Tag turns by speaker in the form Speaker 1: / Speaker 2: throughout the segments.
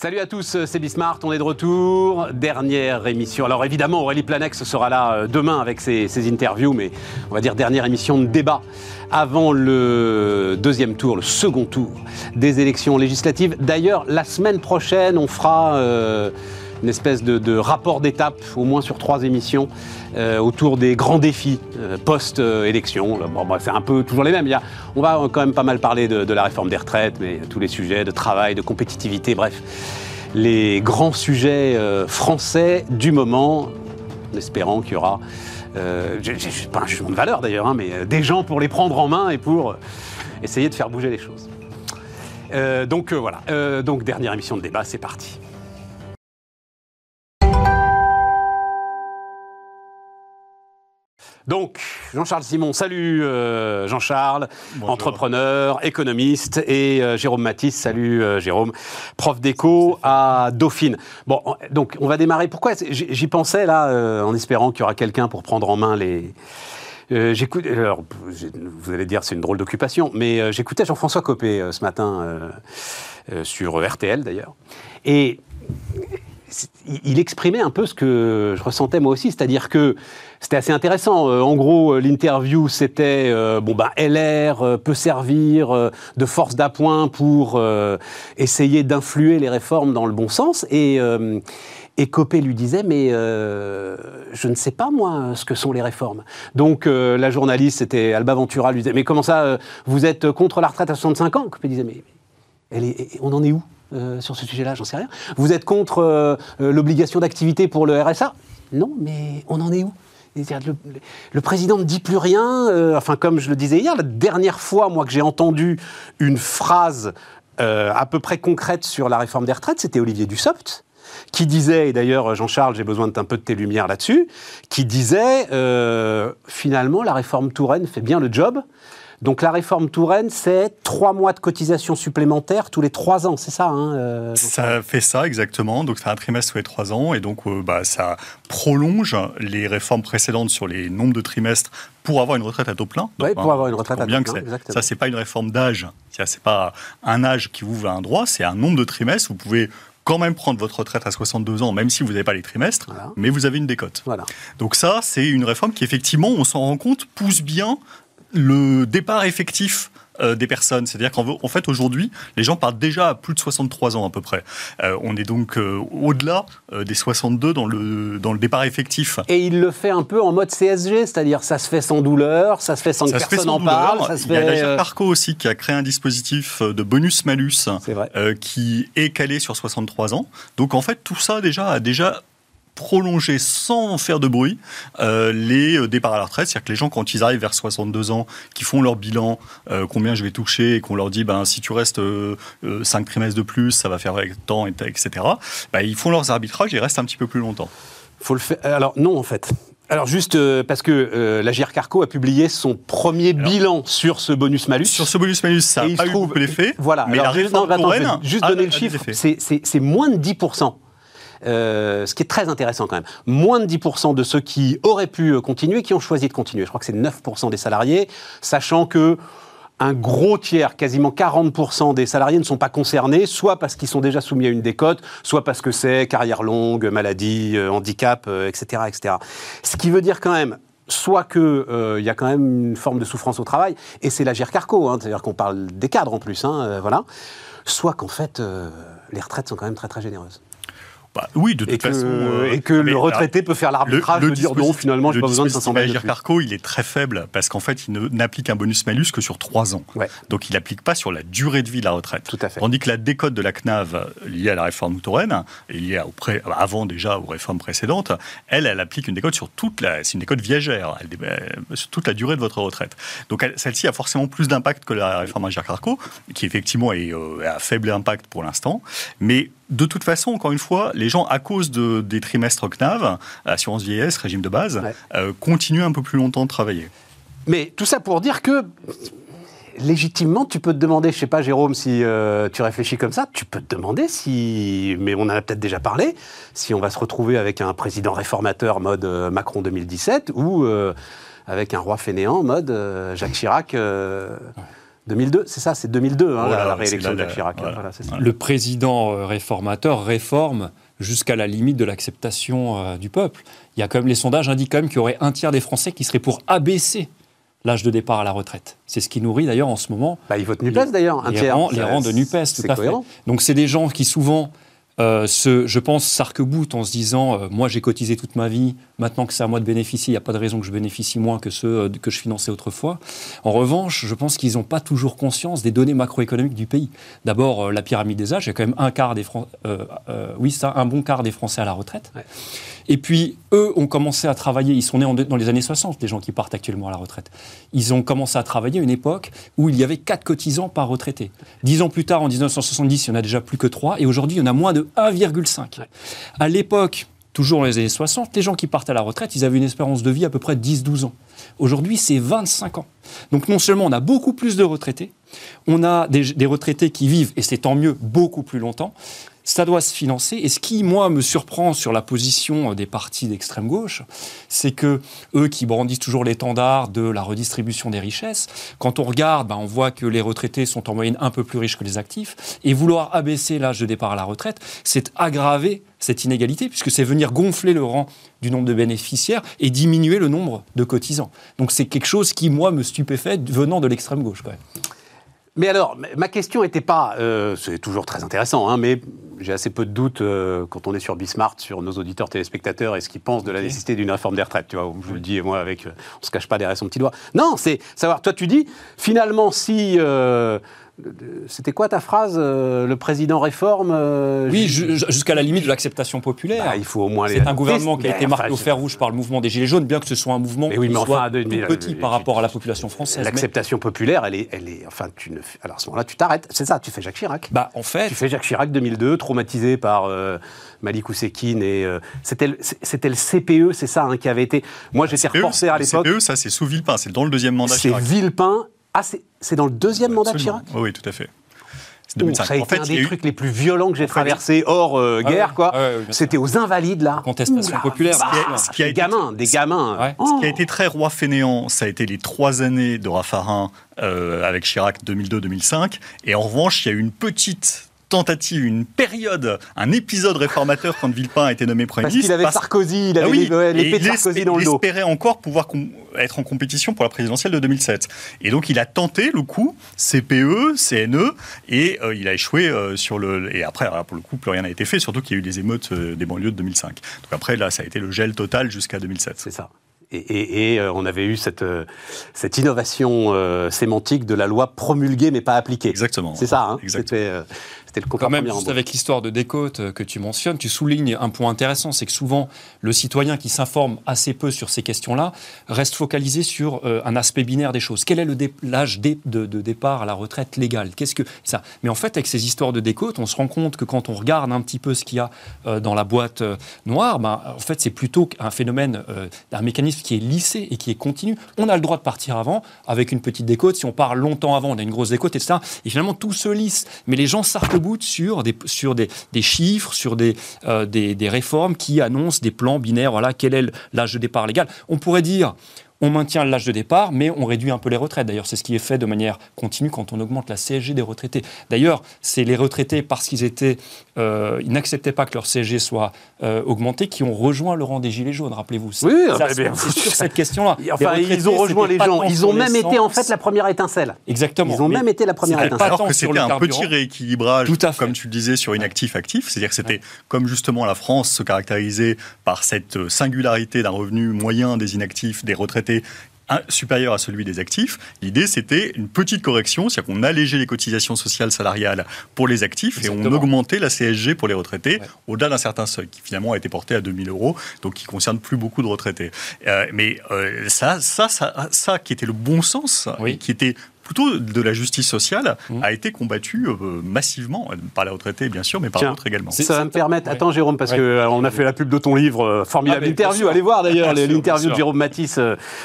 Speaker 1: Salut à tous, c'est Bismart, on est de retour. Dernière émission. Alors évidemment, Aurélie Planex sera là euh, demain avec ses, interviews, mais on va dire dernière émission de débat avant le deuxième tour, le second tour des élections législatives. D'ailleurs, la semaine prochaine, on fera... Euh, une espèce de, rapport d'étape, au moins sur trois émissions, euh, autour des grands défis euh, post-élection. C'est un peu toujours les mêmes. On va quand même pas mal parler de, la réforme des retraites, mais tous les sujets de travail, de compétitivité, bref. Les grands sujets euh, français du moment, en espérant qu'il y aura, pas un jugement de valeur d'ailleurs, hein, mais des gens pour les prendre en main et pour essayer de faire bouger les choses. donc voilà, donc dernière émission de débat, c'est parti. Donc, Jean-Charles Simon, salut euh, Jean-Charles, entrepreneur, économiste, et euh, Jérôme Matisse, salut euh, Jérôme, prof d'éco à Dauphine. Bon, donc on va démarrer. Pourquoi J'y pensais là, en espérant qu'il y aura quelqu'un pour prendre en main les. j'écoute, alors, vous allez dire c'est une drôle d'occupation, mais j'écoutais Jean-François Copé ce matin sur RTL d'ailleurs, et il exprimait un peu ce que je ressentais moi aussi, c'est-à-dire que c'était assez intéressant. Euh, en gros, euh, l'interview, c'était euh, bon bah LR peut servir de force d'appoint pour essayer d'influer les réformes dans le bon sens et Copé lui disait, mais je ne sais pas, moi, ce que sont les réformes. Donc, la journaliste, c'était Alba Ventura, lui disait, mais comment ça, vous êtes contre la retraite à 65 ans? Copé disait, mais on en est où sur ce sujet-là? J'en sais rien. Vous êtes contre l'obligation d'activité pour le RSA Non, mais on en est où? Le, président ne dit plus rien. Euh, enfin, comme je le disais hier, la dernière fois, que j'ai entendu une phrase euh, à peu près concrète sur la réforme des retraites, c'était Olivier Dussopt qui disait, et d'ailleurs Jean-Charles, j'ai besoin d'un peu de tes lumières là-dessus, qui disait euh, finalement la réforme Touraine fait bien le job, donc la réforme Touraine, c'est trois mois de cotisation supplémentaire tous les trois ans, c'est ça hein,
Speaker 2: euh, Ça fait ça exactement, donc c'est un trimestre tous les trois ans, et donc euh, bah, ça prolonge les réformes précédentes sur les nombres de trimestres pour avoir une retraite à taux plein.
Speaker 1: Oui, pour avoir une retraite à taux plein.
Speaker 2: Ça, c'est pas une réforme d'âge, c'est pas un âge qui vous ouvre un droit, c'est un nombre de trimestres. Vous pouvez quand même prendre votre retraite à 62 ans, même si vous n'avez pas les trimestres, mais vous avez une décote. Voilà. Donc ça, c'est une réforme qui, effectivement, on s'en rend compte, pousse bien le départ effectif euh, des personnes. C'est-à-dire qu'en fait, aujourd'hui, les gens partent déjà à plus de 63 ans à peu près. Euh, on est donc euh, au-delà des 62 dans le, dans le départ effectif.
Speaker 1: Et il le fait un peu en mode CSG, c'est-à-dire ça se fait sans douleur, ça se fait sans que personne en parle. Ça se
Speaker 2: il y a Parco aussi qui a créé un dispositif de bonus-malus qui est calé sur 63 ans. Donc en fait, tout ça déjà a déjà prolonger sans faire de bruit euh, les euh, départs à la retraite. C'est-à-dire que les gens, quand ils arrivent vers 62 ans, qui font leur bilan, euh, combien je vais toucher, et qu'on leur dit, ben, si tu restes 5 trimestres de plus, ça va faire tant, etc., ben, ils font leurs arbitrages et restent un petit peu plus longtemps.
Speaker 1: Faut le faire. Alors, non, en fait. Alors juste parce que la GR Carco a publié son premier bilan sur ce bonus-malus.
Speaker 2: Sur ce bonus-malus, ça n'a pas eu beaucoup d'effet.
Speaker 1: Voilà. Mais la juste, juste donner le chiffre. C'est moins de 10%. Euh, ce qui est très intéressant quand même. Moins de 10% de ceux qui auraient pu euh, continuer, qui ont choisi de continuer. Je crois que c'est 9% des salariés, sachant que un gros tiers, quasiment 40% des salariés ne sont pas concernés, soit parce qu'ils sont déjà soumis à une décote, soit parce que c'est carrière longue, maladie, euh, handicap, etc., etc. Ce qui veut dire quand même soit qu'il il y a quand même une forme de souffrance au travail, et c'est la Carco, hein, c'est-à-dire qu'on parle des cadres en plus, hein, voilà, soit qu'en fait, les retraites sont quand même très très généreuses.
Speaker 2: Bah, oui, de toute façon.
Speaker 1: Euh, et que le retraité peut faire l'arbitrage de dire non, finalement, j'ai pas besoin de 500 balles. Le
Speaker 2: Carco, il est très faible parce qu'en fait, il n'applique un bonus-malus que sur 3 ans. Donc, il n'applique pas sur la durée de vie de la retraite.
Speaker 1: Tout à fait.
Speaker 2: Tandis que la décote de la CNAV liée à la réforme Touraine, et liée avant déjà aux réformes précédentes, elle, elle applique une décote sur toute la. C'est une décote viagère, elle, euh, sur toute la durée de votre retraite. Donc, celle-ci a forcément plus d'impact que la réforme Agir Carco, qui effectivement est, euh, a faible impact pour l'instant. Mais de toute façon, encore une fois, les gens, à cause de, des trimestres CNAV, assurance vieillesse, régime de base, euh, continuent un peu plus longtemps de travailler.
Speaker 1: Mais tout ça pour dire que légitimement, tu peux te demander, je sais pas, Jérôme, si euh, tu réfléchis comme ça, tu peux te demander si, mais on en a peut-être déjà parlé, si on va se retrouver avec un président réformateur mode euh, Macron 2017 ou avec un roi fainéant mode Jacques Chirac 2002, c'est ça, c'est 2002, hein, la, réélection de Jacques Chirac.
Speaker 3: Le président euh, réformateur réforme jusqu'à la limite de l'acceptation euh, du peuple. Il y a quand même, les sondages indiquent quand même qu'il y aurait un tiers des Français qui seraient pour abaisser l'âge de départ à la retraite. C'est ce qui nourrit d'ailleurs en ce moment.
Speaker 1: Bah, ils votent NUPES d'ailleurs, un
Speaker 3: les
Speaker 1: tiers.
Speaker 3: Rangs, les rangs de NUPES, tout à fait. Donc c'est des gens qui souvent euh, je pense, sarc en se disant euh, Moi, j'ai cotisé toute ma vie, maintenant que c'est à moi de bénéficier, il n'y a pas de raison que je bénéficie moins que ceux euh, que je finançais autrefois. En revanche, je pense qu'ils n'ont pas toujours conscience des données macroéconomiques du pays. D'abord, la pyramide des âges, il y a quand même un quart des oui, ça, un bon quart des Français à la retraite. Et puis, eux ont commencé à travailler, ils sont nés dans les années 60, les gens qui partent actuellement à la retraite. Ils ont commencé à travailler à une époque où il y avait 4 cotisants par retraité. Dix ans plus tard, en 1970, il y en a déjà plus que 3, et aujourd'hui, il y en a moins de 1,5. À l'époque, toujours dans les années 60, les gens qui partent à la retraite, ils avaient une espérance de vie à peu près de 10-12 ans. Aujourd'hui, c'est 25 ans. Donc non seulement on a beaucoup plus de retraités, on a des, des retraités qui vivent, et c'est tant mieux, beaucoup plus longtemps, ça doit se financer. Et ce qui, moi, me surprend sur la position des partis d'extrême gauche, c'est que eux qui brandissent toujours l'étendard de la redistribution des richesses, quand on regarde, ben, on voit que les retraités sont en moyenne un peu plus riches que les actifs. Et vouloir abaisser l'âge de départ à la retraite, c'est aggraver cette inégalité, puisque c'est venir gonfler le rang du nombre de bénéficiaires et diminuer le nombre de cotisants. Donc c'est quelque chose qui, moi, me stupéfait venant de l'extrême gauche. Quand même.
Speaker 1: Mais alors, ma question n'était pas, euh, c'est toujours très intéressant, hein, mais j'ai assez peu de doutes euh, quand on est sur Bismart, sur nos auditeurs téléspectateurs et ce qu'ils pensent de la nécessité d'une réforme des retraites. Tu vois, je le dis, moi, avec, euh, on se cache pas derrière son petit doigt. Non, c'est savoir, toi tu dis, finalement, si c'était quoi ta phrase euh, Le président réforme
Speaker 3: euh, Oui, jusqu'à la limite de l'acceptation populaire.
Speaker 1: Bah, il faut au moins
Speaker 3: C'est un gouvernement qui a été marqué au fer rouge par le mouvement des Gilets jaunes, bien que ce soit un mouvement qui soit petit par rapport à la population française.
Speaker 1: L'acceptation populaire, elle est, elle est, enfin, tu ne, alors à ce moment-là, tu t'arrêtes. C'est ça, tu fais Jacques Chirac.
Speaker 3: Bah, en fait,
Speaker 1: tu fais Jacques Chirac 2002, traumatisé par euh, Malik Oussekine et c'était c'était le CPE, c'est ça, hein, qui avait été. Moi, j'étais e, reporter à l'époque.
Speaker 2: Le CPE, ça, c'est sous Villepin, c'est dans le deuxième mandat.
Speaker 1: C'est Villepin. Ah, c'est dans le deuxième mandat de Chirac
Speaker 2: oui, tout à fait.
Speaker 1: Ça a été un des trucs les plus violents que j'ai traversé hors euh, ah guerre, quoi. Ah C'était aux Invalides, là.
Speaker 3: Contestation populaire.
Speaker 1: ce qui a, des gamins, des gamins.
Speaker 2: Ce qui a été très roi fainéant, ça a été les trois années de Raffarin euh, avec Chirac 2002-2005. Et en revanche, il y a eu une petite tentative, une période, un épisode réformateur quand Villepin a été nommé Premier
Speaker 1: parce ministre. Parce qu'il avait Sarkozy, il avait ah l'épée de Sarkozy dans le dos.
Speaker 2: Il espérait encore pouvoir être en compétition pour la présidentielle de 2007. Et donc il a tenté le coup, CPE, CNE, et euh, il a échoué euh, sur le... Et après, pour le coup, plus rien n'a été fait, surtout qu'il y a eu des émeutes euh, des banlieues de 2005. Donc après, là, ça a été le gel total jusqu'à 2007.
Speaker 1: C'est ça. Et, on avait eu cette, cette innovation sémantique de la loi promulguée mais pas appliquée.
Speaker 2: Exactement.
Speaker 1: C'est ça, hein Exactement.
Speaker 3: C'était le Quand même, juste avec l'histoire de décote euh, que tu mentionnes, tu soulignes un point intéressant, c'est que souvent, le citoyen qui s'informe assez peu sur ces questions-là reste focalisé sur euh, un aspect binaire des choses. Quel est l'âge de, de, départ à la retraite légale? Qu'est-ce que ça Mais en fait, avec ces histoires de décote, on se rend compte que quand on regarde un petit peu ce qu'il y a euh, dans la boîte noire, ben, en fait, c'est plutôt un phénomène, un mécanisme qui est lissé et qui est continu. On a le droit de partir avant avec une petite décote. Si on part longtemps avant, on a une grosse décote, etc. Et finalement, tout se lisse. Mais les gens s'arrêtent sur des, sur des, chiffres, sur des, euh, des, des, réformes qui annoncent des plans binaires. Voilà, quel est l'âge de départ légal? On pourrait dire on maintient l'âge de départ, mais on réduit un peu les retraites. D'ailleurs, c'est ce qui est fait de manière continue quand on augmente la CSG des retraités. D'ailleurs, c'est les retraités, parce qu'ils étaient, euh, ils n'acceptaient pas que leur CSG soit euh, augmentée, qui ont rejoint le rang des Gilets jaunes, rappelez-vous.
Speaker 1: Oui,
Speaker 3: c'est sur cette question-là.
Speaker 1: Enfin, ils ont rejoint les gens. Ils ont même été, en fait, la première étincelle.
Speaker 3: Exactement.
Speaker 1: Ils ont même été la première étincelle.
Speaker 2: Alors que c'était un petit rééquilibrage, comme tu le disais, sur inactif-actif. C'est-à-dire que c'était comme justement la France se caractérisait par cette singularité d'un revenu moyen des inactifs, des retraités supérieur à celui des actifs. L'idée, c'était une petite correction, c'est-à-dire qu'on allégeait les cotisations sociales salariales pour les actifs et on augmentait la CSG pour les retraités au-delà d'un certain seuil, qui finalement a été porté à 2000 euros, donc qui concerne plus beaucoup de retraités. Euh, mais euh, ça, ça, ça, ça, qui était le bon sens, qui était plutôt de la justice sociale, mmh. a été combattue euh, massivement, par les retraités bien sûr, mais par d'autres également.
Speaker 1: Ça va me permettre, attends Jérôme, parce qu'on euh, a fait la pub de ton livre, euh, formidable ah, interview, allez voir d'ailleurs l'interview de Jérôme Matisse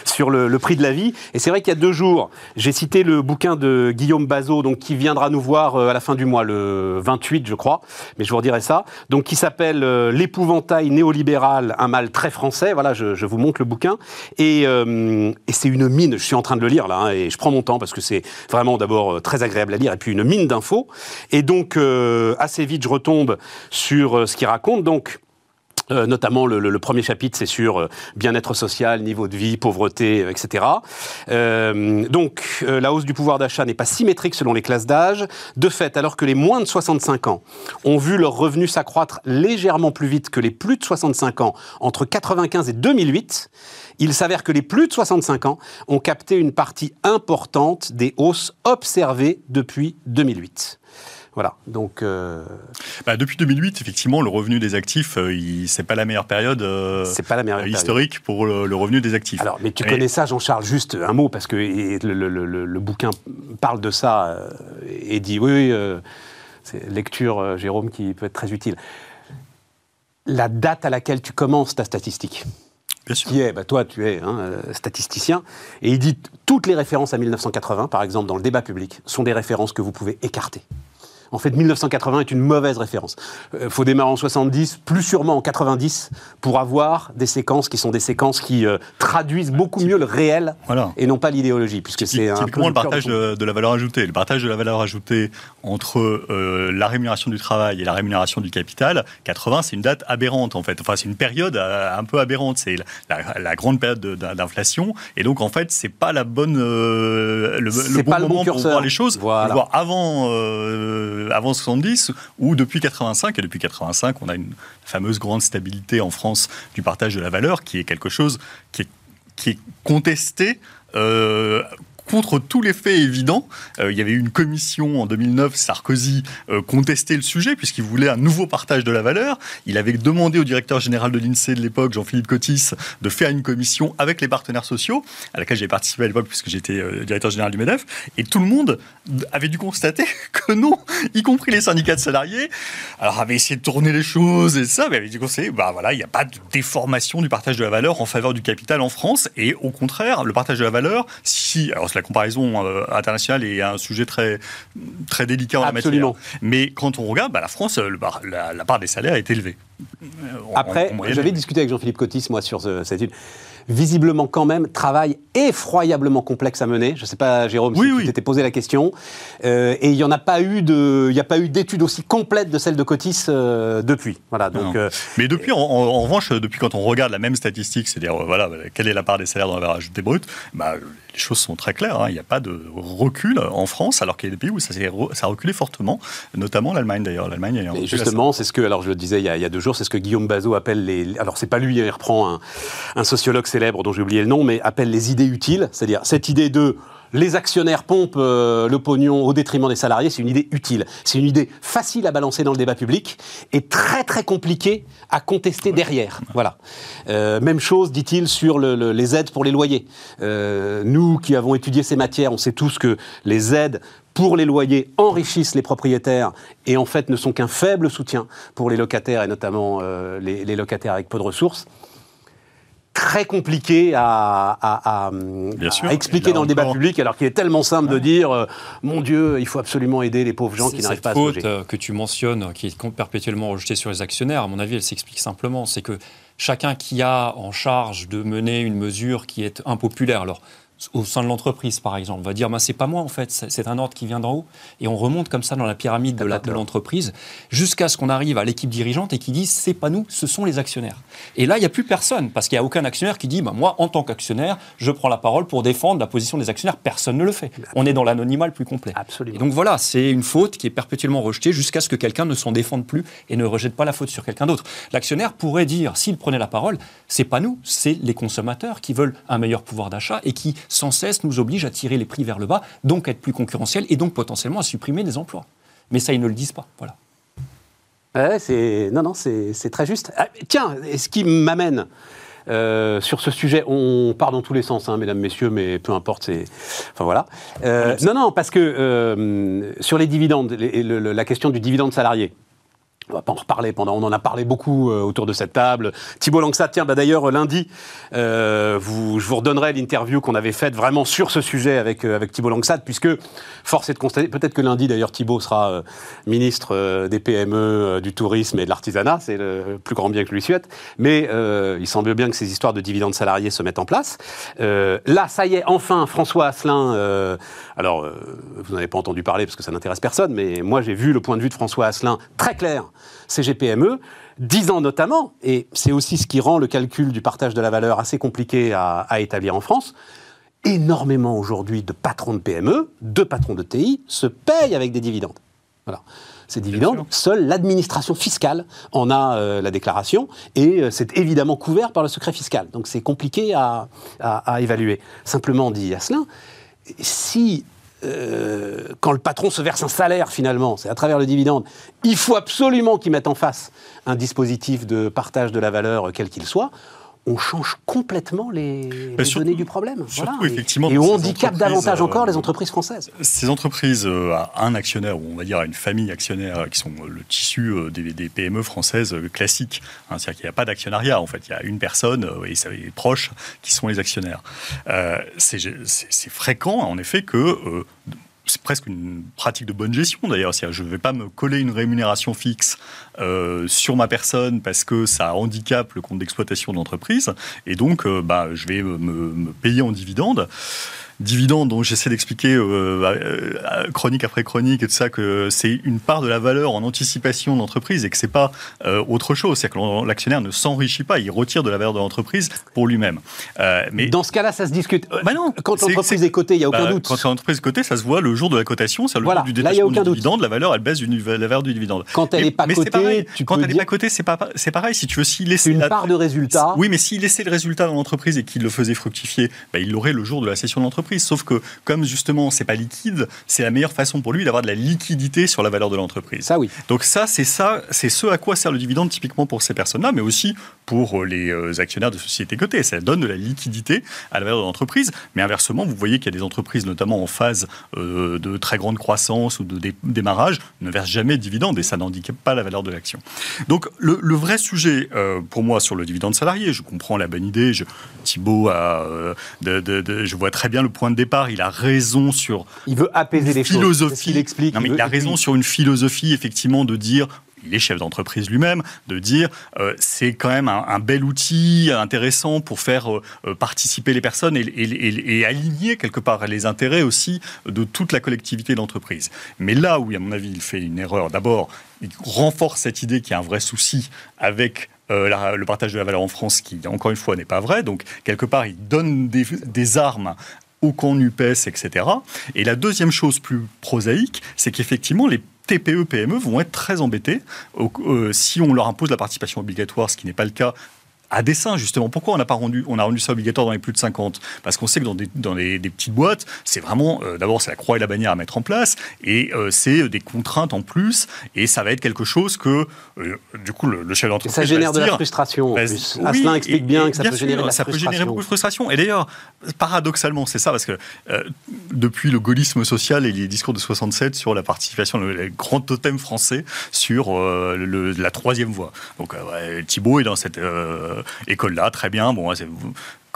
Speaker 1: sur le, prix de la vie. Et c'est vrai qu'il y a deux jours, j'ai cité le bouquin de Guillaume Bazot, donc, qui viendra nous voir à la fin du mois, le 28 je crois, mais je vous redirai ça, donc qui s'appelle L'épouvantail néolibéral, un mal très français, voilà, je, vous montre le bouquin, et, et c'est une mine, je suis en train de le lire là, hein, et je prends mon temps parce que c'est c'est vraiment d'abord très agréable à lire et puis une mine d'infos. Et donc, assez vite, je retombe sur ce qu'il raconte. Donc, euh, notamment le, premier chapitre, c'est sur euh, bien-être social, niveau de vie, pauvreté, etc. Euh, donc la hausse du pouvoir d'achat n'est pas symétrique selon les classes d'âge. De fait, alors que les moins de 65 ans ont vu leurs revenus s'accroître légèrement plus vite que les plus de 65 ans entre 95 et 2008, il s'avère que les plus de 65 ans ont capté une partie importante des hausses observées depuis 2008. Voilà. Donc. Euh,
Speaker 2: bah, depuis 2008, effectivement, le revenu des actifs, euh, c'est pas la meilleure période. Euh,
Speaker 1: c'est pas la meilleure
Speaker 2: historique pour le, revenu des actifs.
Speaker 1: Alors, mais tu connais ça, Jean-Charles, juste un mot parce que le, bouquin parle de ça et dit oui, oui c'est lecture, Jérôme, qui peut être très utile. La date à laquelle tu commences ta statistique.
Speaker 2: Bien sûr.
Speaker 1: Qui est, bah, toi, tu es hein, statisticien, et il dit toutes les références à 1980, par exemple, dans le débat public, sont des références que vous pouvez écarter. En fait, 1980 est une mauvaise référence. Il euh, faut démarrer en 70, plus sûrement en 90, pour avoir des séquences qui sont des séquences qui euh, traduisent beaucoup mieux le réel et non pas l'idéologie, puisque c'est un
Speaker 2: peu le partage de, la valeur ajoutée. Le partage de la valeur ajoutée entre euh, la rémunération du travail et la rémunération du capital, 80, c'est une date aberrante en fait. Enfin, c'est une période un peu aberrante. C'est la, grande période d'inflation, et donc en fait, c'est pas la bonne, le, bon pas moment pour voir les choses. Voilà. Voir avant euh, avant 70 ou depuis 85. Et depuis 85, on a une fameuse grande stabilité en France du partage de la valeur, qui est quelque chose qui est, contesté euh, contre tous les faits évidents. Euh, il y avait eu une commission en 2009, Sarkozy euh, contestait le sujet puisqu'il voulait un nouveau partage de la valeur. Il avait demandé au directeur général de l'INSEE de l'époque, Jean-Philippe Cotis, de faire une commission avec les partenaires sociaux, à laquelle j'ai participé à l'époque puisque j'étais euh, directeur général du MEDEF, et tout le monde avait dû constater que non, y compris les syndicats de salariés, alors avaient essayé de tourner les choses et ça, mais avaient dû constater, bah voilà, il n'y a pas de déformation du partage de la valeur en faveur du capital en France, et au contraire, le partage de la valeur, si, alors la comparaison euh, internationale est un sujet très, très délicat en
Speaker 1: Absolument.
Speaker 2: la matière. Mais quand on regarde, bah, la France, la, part des salaires est élevée.
Speaker 1: Après, j'avais discuté avec Jean-Philippe Cotis, moi, sur cette étude visiblement quand même travail effroyablement complexe à mener. Je ne sais pas, Jérôme, si tu t'étais posé la question. Euh, et il n'y en a pas eu de, il a pas eu d'étude aussi complète de celle de Cotis euh, depuis. Voilà. Donc. Euh,
Speaker 2: Mais depuis, en, revanche, depuis quand on regarde la même statistique, c'est-à-dire voilà, quelle est la part des salaires dans la valeur ajoutée brute, bah, les choses sont très claires. Hein. Il n'y a pas de recul en France, alors qu'il y a des pays où ça, ça a reculé fortement, notamment l'Allemagne d'ailleurs. L'Allemagne.
Speaker 1: Et justement, c'est ce que, alors je le disais il y a, il y a deux jours, c'est ce que Guillaume Bazot appelle les. Alors c'est pas lui, il reprend un, un sociologue célèbre dont j'ai oublié le nom, mais appelle les idées utiles, c'est-à-dire cette idée de les actionnaires pompent euh, le pognon au détriment des salariés, c'est une idée utile. C'est une idée facile à balancer dans le débat public et très très compliquée à contester derrière. Voilà. Euh, même chose, dit-il, sur les aides pour les loyers. Euh, nous qui avons étudié ces matières, on sait tous que les aides pour les loyers enrichissent les propriétaires et en fait ne sont qu'un faible soutien pour les locataires et notamment les locataires avec peu de ressources très compliqué à, expliquer dans le débat public, alors qu'il est tellement simple de dire euh, mon Dieu, il faut absolument aider les pauvres gens qui n'arrivent pas à se loger.
Speaker 3: Cette faute que tu mentionnes, qui est perpétuellement rejetée sur les actionnaires, à mon avis, elle s'explique simplement. C'est que chacun qui a en charge de mener une mesure qui est impopulaire, alors au sein de l'entreprise, par exemple. On va dire, ben, c'est pas moi, en fait, c'est un ordre qui vient d'en haut. Et on remonte comme ça dans la pyramide de l'entreprise, jusqu'à ce qu'on arrive à l'équipe dirigeante et qui dit, c'est pas nous, ce sont les actionnaires. Et là, il n'y a plus personne, parce qu'il n'y a aucun actionnaire qui dit, ben, moi, en tant qu'actionnaire, je prends la parole pour défendre la position des actionnaires. Personne ne le fait. On est dans l'anonymat le plus complet.
Speaker 1: Absolument.
Speaker 3: Et donc voilà, c'est une faute qui est perpétuellement rejetée jusqu'à ce que quelqu'un ne s'en défende plus et ne rejette pas la faute sur quelqu'un d'autre. L'actionnaire pourrait dire, s'il prenait la parole, c'est pas nous, c'est les consommateurs qui veulent un meilleur pouvoir d'achat et qui sans cesse nous oblige à tirer les prix vers le bas, donc à être plus concurrentiel et donc potentiellement à supprimer des emplois. Mais ça, ils ne le disent pas. Voilà.
Speaker 1: c'est non, non, c'est très juste. Ah, tiens, ce qui m'amène euh, sur ce sujet, on part dans tous les sens, hein, mesdames, messieurs, mais peu importe. C'est, enfin voilà. Euh, non, non, parce que euh, sur les dividendes, la question du dividende salarié. On va pas en reparler pendant, on en a parlé beaucoup euh, autour de cette table. Thibault Langsat, tiens, bah d'ailleurs lundi, euh, vous, je vous redonnerai l'interview qu'on avait faite vraiment sur ce sujet avec euh, avec Thibault Langsat, puisque force est de constater, peut-être que lundi d'ailleurs Thibault sera ministre des PME, du tourisme et de l'artisanat, c'est le plus grand bien que lui souhaite. Mais il semble bien que ces histoires de dividendes salariés se mettent en place. là, ça y est, enfin, François Asselin. alors, vous n'avez pas entendu parler parce que ça n'intéresse personne, mais moi j'ai vu le point de vue de François Asselin très clair CGPME, disant notamment, et c'est aussi ce qui rend le calcul du partage de la valeur assez compliqué à, établir en France, énormément aujourd'hui de patrons de PME, de patrons de TI, se payent avec des dividendes. Voilà. Ces dividendes, seule l'administration fiscale en a euh, la déclaration, et euh, c'est évidemment couvert par le secret fiscal. Donc c'est compliqué à, à, évaluer. Simplement dit Asselin, si euh, quand le patron se verse un salaire finalement, c'est à travers le dividende, il faut absolument qu'il mette en face un dispositif de partage de la valeur quel qu'il soit on change complètement les, données du problème.
Speaker 2: Surtout, effectivement,
Speaker 1: et on handicape davantage euh, encore les entreprises françaises.
Speaker 2: Ces entreprises euh, à un actionnaire, ou on va dire à une famille actionnaire, qui sont le tissu des, PME françaises classiques. Hein, c'est-à-dire qu'il n'y a pas d'actionnariat, en fait. Il y a une personne et ses proches qui sont les actionnaires. c'est fréquent, en effet, que c'est presque une pratique de bonne gestion d'ailleurs. Je ne vais pas me coller une rémunération fixe euh, sur ma personne parce que ça handicape le compte d'exploitation de l'entreprise et donc euh, bah, je vais me, me payer en dividende dividendes dont j'essaie d'expliquer euh, euh, chronique après chronique et tout ça que c'est une part de la valeur en anticipation de l'entreprise et que c'est pas euh, autre chose. C'est que l'actionnaire ne s'enrichit pas, il retire de la valeur de l'entreprise pour lui-même.
Speaker 1: mais dans ce cas-là, ça se discute. Bah non, quand l'entreprise est, cotée, il n'y a aucun bah, doute.
Speaker 2: Quand l'entreprise est cotée, ça se voit le jour de la cotation, c'est le jour du détachement du dividende, la valeur elle baisse du, la valeur du dividende.
Speaker 1: Quand elle n'est pas cotée,
Speaker 2: quand elle n'est pas cotée, c'est pas c'est pareil. Si tu veux, s'il laissait
Speaker 1: une part de résultat.
Speaker 2: Oui, mais s'il laissait le résultat dans l'entreprise et qu'il le faisait fructifier, bah, il l'aurait le jour de la cession de l'entreprise. Sauf que, comme justement, c'est pas liquide, c'est la meilleure façon pour lui d'avoir de la liquidité sur la valeur de l'entreprise.
Speaker 1: Ça, oui.
Speaker 2: Donc, ça, c'est ça, c'est ce à quoi sert le dividende typiquement pour ces personnes-là, mais aussi pour euh, les euh, actionnaires de sociétés cotées. Ça donne de la liquidité à la valeur de l'entreprise. Mais inversement, vous voyez qu'il y a des entreprises, notamment en phase euh, de très grande croissance ou de démarrage, ne versent jamais de dividende et ça n'handicape pas la valeur de l'action. Donc, le, vrai sujet pour moi sur le dividende salarié, je comprends la bonne idée. Je, Thibault a, je vois très bien le point de départ. Il a raison sur.
Speaker 1: Il veut apaiser les
Speaker 2: philosophie.
Speaker 1: Il explique.
Speaker 2: Non, mais il, a raison sur une philosophie, effectivement, de dire il est chef d'entreprise lui-même, de dire euh, c'est quand même un, bel outil intéressant pour faire euh, euh, participer les personnes et, aligner quelque part les intérêts aussi de toute la collectivité de l'entreprise. Mais là où, à mon avis, il fait une erreur, d'abord, il renforce cette idée qu'il y a un vrai souci avec le partage de la valeur en France, qui, encore une fois, n'est pas vrai. Donc, quelque part, il donne des, des armes au camp NUPES, etc. Et la deuxième chose plus prosaïque, c'est qu'effectivement, les TPE, PME vont être très embêtés euh, si on leur impose la participation obligatoire, ce qui n'est pas le cas à dessein, justement. Pourquoi on n'a pas rendu, on a rendu ça obligatoire dans les plus de 50 Parce qu'on sait que dans des, dans des petites boîtes, c'est vraiment, euh, d'abord, c'est la croix et la bannière à mettre en place, et euh, c'est des contraintes en plus, et ça va être quelque chose que, euh, du coup, le, chef d'entreprise.
Speaker 1: Ça génère de la frustration, en. Asselin explique bien que ça peut générer de la
Speaker 2: ça peut générer beaucoup de frustration. Et d'ailleurs, paradoxalement, c'est ça, parce que depuis le gaullisme social et les discours de 67 sur la participation, le, grand totem français sur la troisième voie. Donc, Thibault est dans cette école-là, très bien. Bon,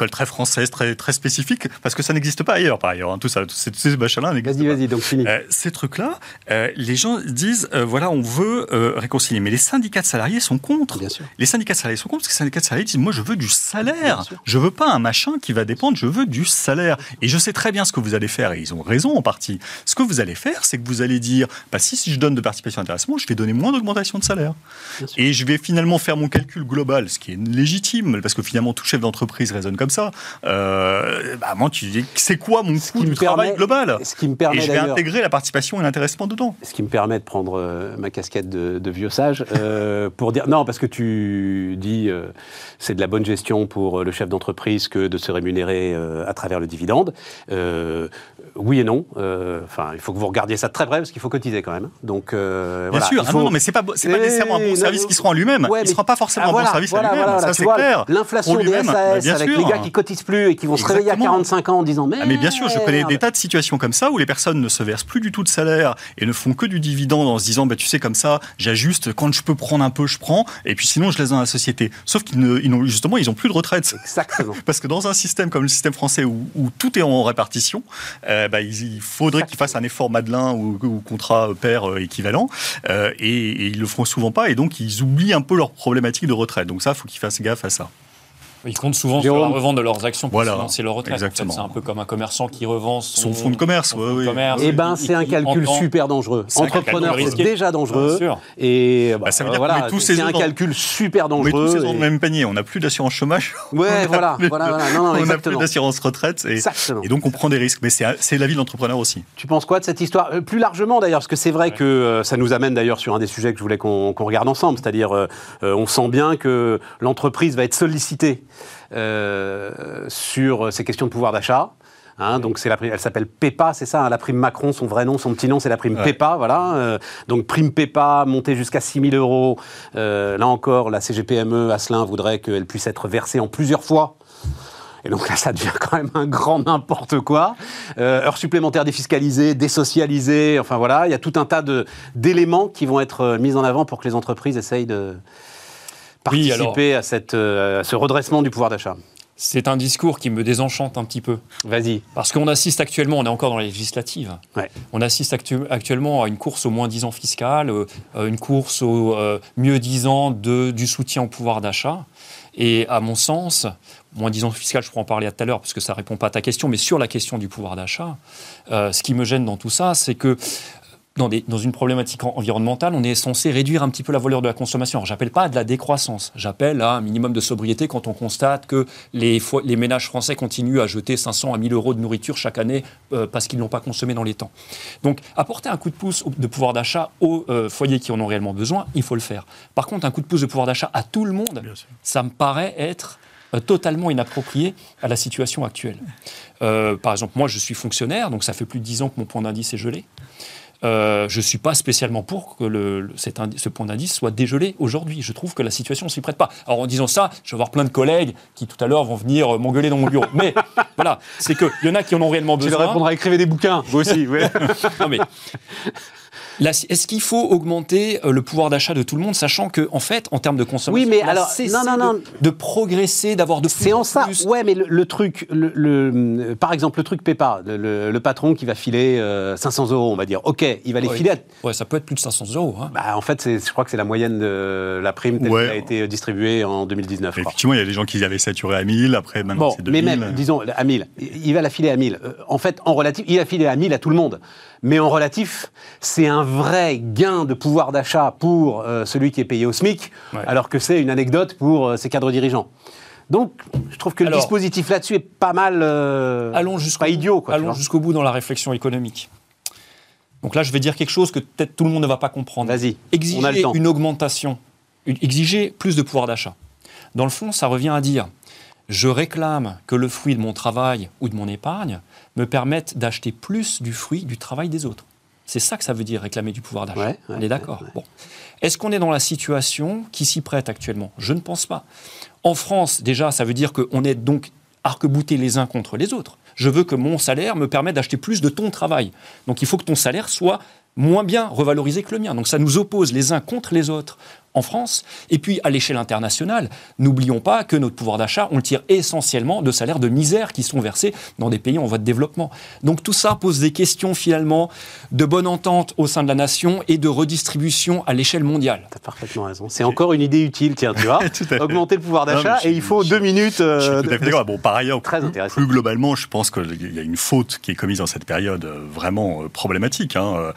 Speaker 2: très française, très, très spécifique, parce que ça n'existe pas ailleurs, par ailleurs. Hein. Tout ça, tous ces, ces machins-là
Speaker 1: n'existent Vas-y, vas-y, donc fini.
Speaker 2: Euh, ces trucs-là, euh, les gens disent, euh, voilà, on veut réconcilier. Mais les syndicats de salariés sont contre.
Speaker 1: Bien sûr.
Speaker 2: Les syndicats de salariés sont contre, parce que les syndicats de salariés disent, moi, je veux du salaire. Je veux pas un machin qui va dépendre, je veux du salaire. Et je sais très bien ce que vous allez faire, et ils ont raison en partie. Ce que vous allez faire, c'est que vous allez dire, bah, si, si je donne de participation intéressement, je vais donner moins d'augmentation de salaire. Et je vais finalement faire mon calcul global, ce qui est légitime, parce que finalement, tout chef d'entreprise raisonne comme ça. Euh, bah, moi, tu dis, c'est quoi mon coût du travail global?
Speaker 1: ce qui me permet
Speaker 2: Et je vais intégrer la participation et l'intéressement dedans.
Speaker 1: Ce qui me permet de prendre euh, ma casquette de, vieux sage euh, pour dire non, parce que tu dis c'est de la bonne gestion pour le chef d'entreprise que de se rémunérer à travers le dividende oui et non. Euh, enfin, il faut que vous regardiez ça de très près parce qu'il faut cotiser quand même. Donc,
Speaker 2: euh, Bien sûr. Ah non, mais c'est pas, c'est pas nécessairement un bon service qui sera en lui-même. il ne sera pas forcément un bon service à lui-même. ça, c'est clair.
Speaker 1: L'inflation des SAS avec les gars qui cotisent plus et qui vont se réveiller à 45 ans en disant mais.
Speaker 2: Ah, mais bien sûr, je connais des tas de situations comme ça où les personnes ne se versent plus du tout de salaire et ne font que du dividende en se disant bah, tu sais, comme ça, j'ajuste quand je peux prendre un peu, je prends et puis sinon je laisse dans la société. Sauf qu'ils n'ont justement, ils n'ont plus de retraite.
Speaker 1: Exactement.
Speaker 2: Parce que dans un système comme le système français où, tout est en répartition, euh, bah, il, faudrait qu'ils fassent un effort Madelin ou, contrat père euh, équivalent. Euh, et, et, ils le feront souvent pas. Et donc, ils oublient un peu leur problématique de retraite. Donc ça, faut qu'ils fassent gaffe à ça.
Speaker 3: Ils comptent souvent sur la revente de leurs actions pour financer leur retraite. c'est un peu comme un commerçant qui revend son,
Speaker 2: fonds de commerce.
Speaker 1: Eh ben, c'est un calcul super dangereux. Entrepreneur, c'est déjà dangereux. Et bah, ça veut dire voilà, c'est un calcul super dangereux. On met
Speaker 2: tous dans le même panier. On n'a plus d'assurance chômage.
Speaker 1: Ouais, voilà, voilà,
Speaker 2: On n'a plus d'assurance retraite. Et, donc, on prend des risques. Mais c'est la vie de l'entrepreneur aussi.
Speaker 1: Tu penses quoi de cette histoire? Euh, Plus largement, d'ailleurs, parce que c'est vrai que euh, ça nous amène d'ailleurs sur un des sujets que je voulais qu'on regarde ensemble. C'est-à-dire, euh, on sent bien que l'entreprise va être sollicitée sur ces questions de pouvoir d'achat. Hein, donc c'est la elle s'appelle PEPA, c'est ça, hein, la prime Macron, son vrai nom, son petit nom, c'est la prime PEPA, voilà. Euh, donc prime PEPA montée jusqu'à 6 000 euros. Euh, là encore, la CGPME Asselin voudrait qu'elle puisse être versée en plusieurs fois. Et donc là, ça devient quand même un grand n'importe quoi. heures supplémentaires défiscalisées, désocialisées, enfin voilà, il y a tout un tas d'éléments qui vont être mis en avant pour que les entreprises essayent de, participer à, cette, euh, ce redressement du pouvoir d'achat
Speaker 3: c'est un discours qui me désenchante un petit peu.
Speaker 1: Vas-y.
Speaker 3: Parce qu'on assiste actuellement, on est encore dans les législatives, on assiste actuellement à une course au moins 10 ans fiscal, euh, une course au euh, mieux 10 ans de, du soutien au pouvoir d'achat. Et à mon sens, moins 10 ans fiscal, je pourrais en parler tout à l'heure parce que ça ne répond pas à ta question, mais sur la question du pouvoir d'achat, ce qui me gêne dans tout ça, c'est que dans, une problématique environnementale, on est censé réduire un petit peu la valeur de la consommation. Alors, j'appelle pas à de la décroissance, j'appelle à un minimum de sobriété quand on constate que les, les ménages français continuent à jeter 500 à 1000 euros de nourriture chaque année euh, parce qu'ils n'ont pas consommé dans les temps. Donc, apporter un coup de pouce de pouvoir d'achat aux euh, foyers qui en ont réellement besoin, il faut le faire. Par contre, un coup de pouce de pouvoir d'achat à tout le monde, ça me paraît être euh, totalement inapproprié à la situation actuelle. par exemple, moi, je suis fonctionnaire, donc ça fait plus de 10 ans que mon point d'indice est gelé. Euh, je ne suis pas spécialement pour que le, ce point d'indice soit dégelé aujourd'hui. Je trouve que la situation ne s'y prête pas. Alors en disant ça, je vais avoir plein de collègues qui tout à l'heure vont venir m'engueuler dans mon bureau. Mais voilà, c'est qu'il y en a qui en ont réellement besoin.
Speaker 1: Tu leur répondras, écrivez des bouquins, vous aussi.
Speaker 3: non mais est-ce qu'il faut augmenter euh, le pouvoir d'achat de tout le monde, sachant que, en fait, en termes de consommation,
Speaker 1: oui, mais alors, non, non, non.
Speaker 3: De, progresser, d'avoir de
Speaker 1: plus C'est en, ça. Ouais, mais le, truc, le, par exemple, le truc PEPA, le, patron qui va filer 500 euh, euros, on va dire, ok, il va les filer.
Speaker 3: Ouais, ça peut être plus de 500 euros. Hein.
Speaker 1: Bah, en fait, je crois que c'est la moyenne de la prime qui a été distribuée en 2019.
Speaker 2: Effectivement, il y a des gens qui avaient saturé à 1000, après maintenant c'est 2000.
Speaker 1: Mais même, disons, à 1000, il va la filer à 1000. Euh, en fait, en relatif, il va filer à 1000 à tout le monde. Mais en relatif, c'est un vrai gain de pouvoir d'achat pour euh, celui qui est payé au SMIC, alors que c'est une anecdote pour euh, ses cadres dirigeants. Donc, je trouve que le dispositif là-dessus est pas mal. Euh,
Speaker 3: allons pas idiot. Quoi, allons jusqu'au bout dans la réflexion économique. Donc là, je vais dire quelque chose que peut-être tout le monde ne va pas comprendre.
Speaker 1: Vas-y.
Speaker 3: Exiger une augmentation, exiger plus de pouvoir d'achat. Dans le fond, ça revient à dire je réclame que le fruit de mon travail ou de mon épargne me permette d'acheter plus du fruit du travail des autres. C'est ça que ça veut dire réclamer du pouvoir d'achat. on est d'accord. Bon. Est-ce qu'on est dans la situation qui s'y prête actuellement? Je ne pense pas. En France, déjà, ça veut dire qu'on est donc arc-boutés les uns contre les autres. Je veux que mon salaire me permette d'acheter plus de ton travail. Donc il faut que ton salaire soit moins bien revalorisé que le mien. Donc ça nous oppose les uns contre les autres en France. Et puis, à l'échelle internationale, n'oublions pas que notre pouvoir d'achat, on le tire essentiellement de salaires de misère qui sont versés dans des pays en voie de développement. Donc tout ça pose des questions finalement de bonne entente au sein de la nation et de redistribution à l'échelle mondiale.
Speaker 1: Tu as parfaitement raison. C'est encore une idée utile, tiens, tu vois. Augmenter le pouvoir d'achat et il faut deux minutes.
Speaker 2: Euh, bon, par ailleurs, très plus, globalement, je pense qu'il y a une faute qui est commise dans cette période euh, vraiment euh, problématique, hein,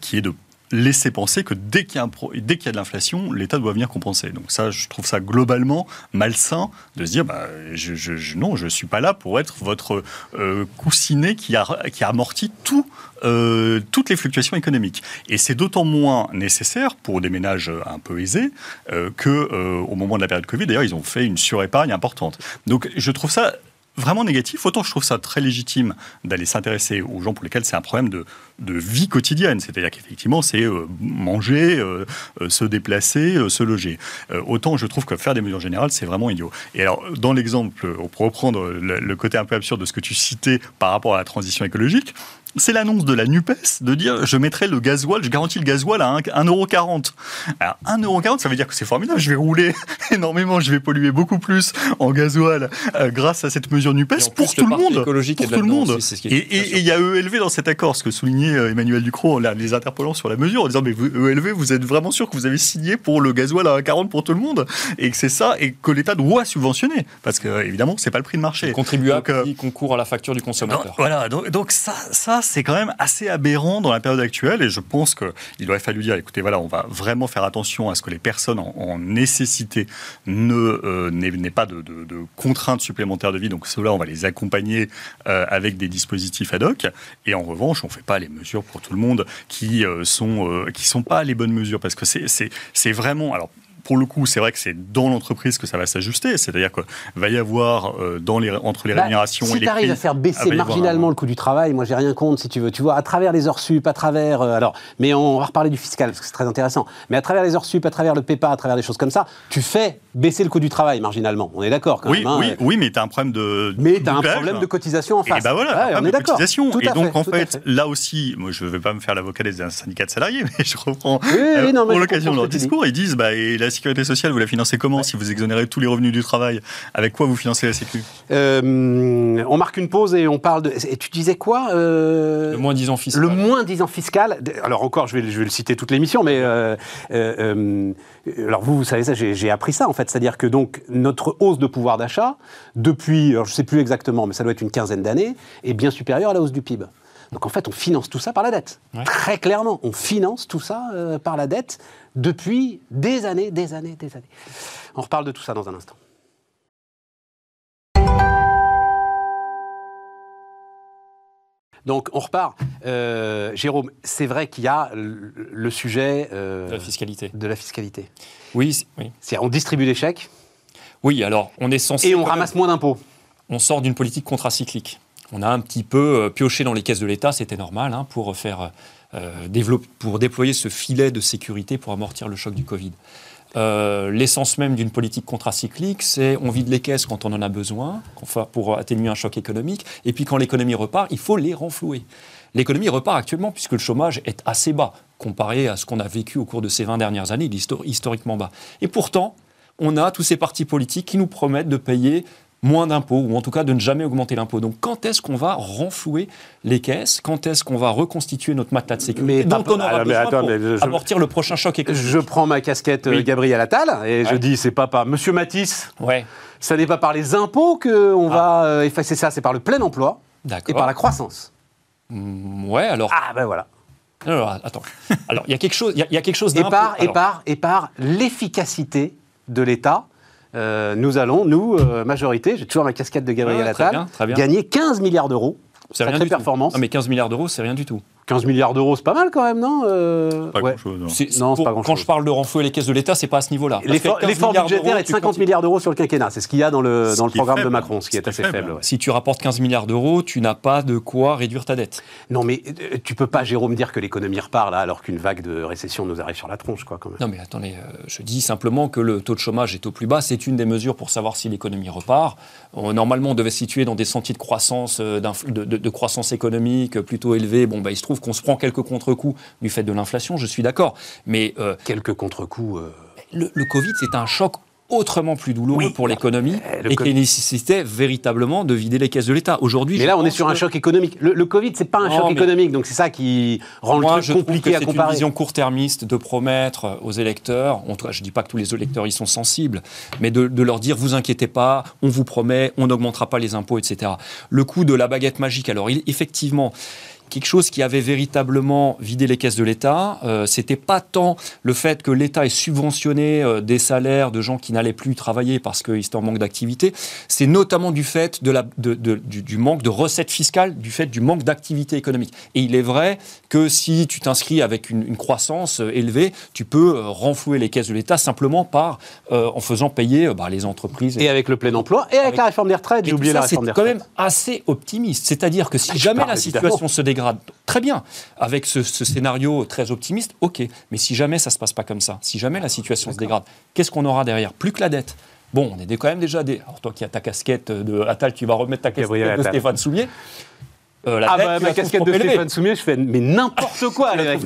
Speaker 2: qui est de laisser penser que dès qu'il y a, de l'inflation, l'État doit venir compenser. Donc ça, je trouve ça globalement malsain de se dire, bah, non, je ne suis pas là pour être votre euh, coussinet qui, a, tout, euh, toutes les fluctuations économiques. Et c'est d'autant moins nécessaire pour des ménages un peu aisés euh, au moment de la période Covid, d'ailleurs, ils ont fait une surépargne importante. Donc je trouve ça vraiment négatif, autant je trouve ça très légitime d'aller s'intéresser aux gens pour lesquels c'est un problème de, de vie quotidienne. C'est-à-dire qu'effectivement, c'est euh, manger, euh, euh, se déplacer, se loger. autant je trouve que faire des mesures générales, c'est vraiment idiot. Et alors, dans l'exemple, pour reprendre le, côté un peu absurde de ce que tu citais par rapport à la transition écologique, c'est l'annonce de la NUPES de dire je mettrai le gasoil, je garantis le gasoil à 1,40€. Alors 1,40€, ça veut dire que c'est formidable, je vais rouler énormément, je vais polluer beaucoup plus en gasoil grâce à cette mesure NUPES pour tout le monde. Pour tout le monde. et il y a ELV dans cet accord, ce que soulignait euh, Emmanuel Ducrot en les interpellant sur la mesure, en disant Mais vous, ELV, vous êtes vraiment sûr que vous avez signé pour le gasoil à 40 pour tout le monde? Et que c'est ça, et que l'État doit subventionner Parce que, évidemment, c'est pas le prix de marché. Le
Speaker 3: contribuable euh, qui concourt à la facture du consommateur.
Speaker 2: voilà, donc, ça, ça c'est quand même assez aberrant dans la période actuelle, et je pense qu'il aurait fallu dire Écoutez, voilà, on va vraiment faire attention à ce que les personnes en, nécessité ne euh, n'aient pas de, contraintes supplémentaires de vie. Donc, ceux-là, on va les accompagner avec des dispositifs ad hoc. Et en revanche, on ne fait pas les mesures pour tout le monde qui euh, sont euh, qui sont pas les bonnes mesures parce que c'est vraiment alors pour le coup, c'est vrai que c'est dans l'entreprise que ça va s'ajuster. C'est-à-dire qu'il va y avoir euh, dans les, entre les bah, rémunérations
Speaker 1: et
Speaker 2: les Si tu
Speaker 1: à faire baisser marginalement le coût du travail, moi j'ai rien contre si tu veux. Tu vois, à travers les heures sup, à travers. Euh, alors, mais on va reparler du fiscal parce que c'est très intéressant. Mais à travers les heures sup, à travers le PEPA, à travers des choses comme ça, tu fais baisser le coût du travail marginalement. On est d'accord
Speaker 2: oui,
Speaker 1: même.
Speaker 2: Hein, oui, oui, mais tu as un problème de.
Speaker 1: Mais tu as un problème de cotisation en face.
Speaker 2: Et bah voilà, on est d'accord. Et donc en fait, là aussi, moi je ne vais pas me faire l'avocat des syndicats de salariés, mais je reprends euh, pour l'occasion de leur discours. Ils disent bah, et la sécurité sociale, vous la financez comment si vous exonérez tous les revenus du travail? Avec quoi vous financez la Sécu?
Speaker 1: Euh, On marque une pause et on parle de. Et tu disais quoi
Speaker 3: euh, Le moins 10 ans fiscal.
Speaker 1: Le moins 10 ans fiscal. Alors encore, je vais, je vais le citer toute l'émission, mais alors vous, vous savez ça, j'ai appris ça en fait, c'est-à-dire que donc notre hausse de pouvoir d'achat depuis, alors je sais plus exactement, mais ça doit être une quinzaine d'années, est bien supérieure à la hausse du PIB. Donc en fait, on finance tout ça par la dette. Très clairement, on finance tout ça euh, par la dette depuis des années, des années, des années. On reparle de tout ça dans un instant. Donc on repart. Euh, Jérôme, c'est vrai qu'il y a le sujet
Speaker 3: euh, de la fiscalité.
Speaker 1: De la fiscalité.
Speaker 3: Oui, oui.
Speaker 1: On distribue des chèques.
Speaker 3: Oui, alors on est censé.
Speaker 1: Et on ramasse moins d'impôts.
Speaker 3: On sort d'une politique contracyclique. On a un petit peu euh, pioché dans les caisses de l'État, c'était normal, hein, pour faire pour déployer ce filet de sécurité pour amortir le choc du Covid. Euh, l'essence même d'une politique contracyclique, c'est on vide les caisses quand on en a besoin pour atténuer un choc économique, et puis quand l'économie repart, il faut les renflouer. L'économie repart actuellement puisque le chômage est assez bas comparé à ce qu'on a vécu au cours de ces 20 dernières années, historiquement bas. Et pourtant, on a tous ces partis politiques qui nous promettent de payer moins d'impôts, ou en tout cas de ne jamais augmenter l'impôt. Donc quand est-ce qu'on va renflouer les caisses? Quand est-ce qu'on va reconstituer notre matelas de sécurité? Mais dont on aura ah, besoin pour amortir le prochain choc économique
Speaker 1: Je prends ma casquette euh, Gabriel Attal et je dis, c'est pas par... Monsieur Matisse, ouais. ça n'est pas par les impôts qu'on ah. va euh, effacer ça, c'est par le plein emploi et par la croissance.
Speaker 3: Mm, ouais, alors...
Speaker 1: Ah ben voilà.
Speaker 3: Alors, attends. Alors, il y a quelque chose, il y, a quelque chose
Speaker 1: et par, et par, et par l'efficacité de l'État euh, nous allons, nous, euh, majorité, j'ai toujours ma casquette de Gabriel Attal, gagner 15 milliards d'euros.
Speaker 3: C'est rien performance. mais 15 milliards d'euros, c'est rien du tout.
Speaker 1: 15 milliards d'euros, c'est pas mal quand même, non
Speaker 2: euh, Pas grand-chose.
Speaker 3: Non, pas grand-chose. Quand je parle de renflouer les caisses de l'État, c'est pas à ce niveau-là.
Speaker 1: L'effort budgétaire est de 50 milliards d'euros sur le quinquennat. C'est ce qu'il y a dans le, dans le programme de Macron, ce qui est, assez faible.
Speaker 3: Si tu rapportes 15 milliards d'euros, tu n'as pas de quoi réduire ta dette.
Speaker 1: Non, mais euh, tu peux pas, Jérôme, dire que l'économie repart là, alors qu'une vague de récession nous arrive sur la tronche, quoi, quand même.
Speaker 3: Non, mais attendez, euh, je dis simplement que le taux de chômage est au plus bas. C'est une des mesures pour savoir si l'économie repart. Normalement, on devait se situer dans des sentiers de croissance, de, de, croissance économique plutôt élevés. Bon, bah, il se trouve qu'on se prend quelques contre-coup du fait de l'inflation, je suis d'accord. Mais
Speaker 1: euh, quelques contre-coups. Euh,
Speaker 3: le, Covid, c'est un choc autrement plus douloureux pour l'économie euh, et qui nécessitait véritablement de vider les caisses de l'État. Aujourd'hui,
Speaker 1: mais là, on est sur un choc économique. Le, Covid, c'est pas un choc économique, donc c'est ça qui rend le truc compliqué à comparer.
Speaker 3: C'est une vision court-termiste de promettre aux électeurs. En tout cas, je dis pas que tous les électeurs y sont sensibles, mais de, de, leur dire vous inquiétez pas, on vous promet, on n'augmentera pas les impôts, etc. Le coût de la baguette magique. Alors, il, effectivement quelque chose qui avait véritablement vidé les caisses de l'État. Euh, c'était pas tant le fait que l'État ait subventionné euh, des salaires de gens qui n'allaient plus travailler parce qu'ils étaient en manque d'activité. C'est notamment du fait de la, de, du, du, manque de recettes fiscales, du fait du manque d'activité économique. Et il est vrai que si tu t'inscris avec une, une, croissance euh, élevée, tu peux euh, renflouer les caisses de l'État simplement par en faisant payer bah, les entreprises.
Speaker 1: Et, avec le plein emploi et avec, la réforme des retraites. J'ai oublié la réforme des
Speaker 3: retraites. C'est quand même assez optimiste. C'est-à-dire que si jamais la situation se dégrade très bien. Avec ce, scénario très optimiste, ok. Mais si jamais ça ne se passe pas comme ça, si jamais la situation se dégrade, qu'est-ce qu'on aura derrière? Plus que la dette. Bon, on est quand même déjà des. Alors, toi qui as ta casquette de Attal, tu vas remettre ta casquette de Stéphane Soulier.
Speaker 1: Euh, la ah bah, ma casquette de Stéphane Soumier, je fais mais n'importe quoi, les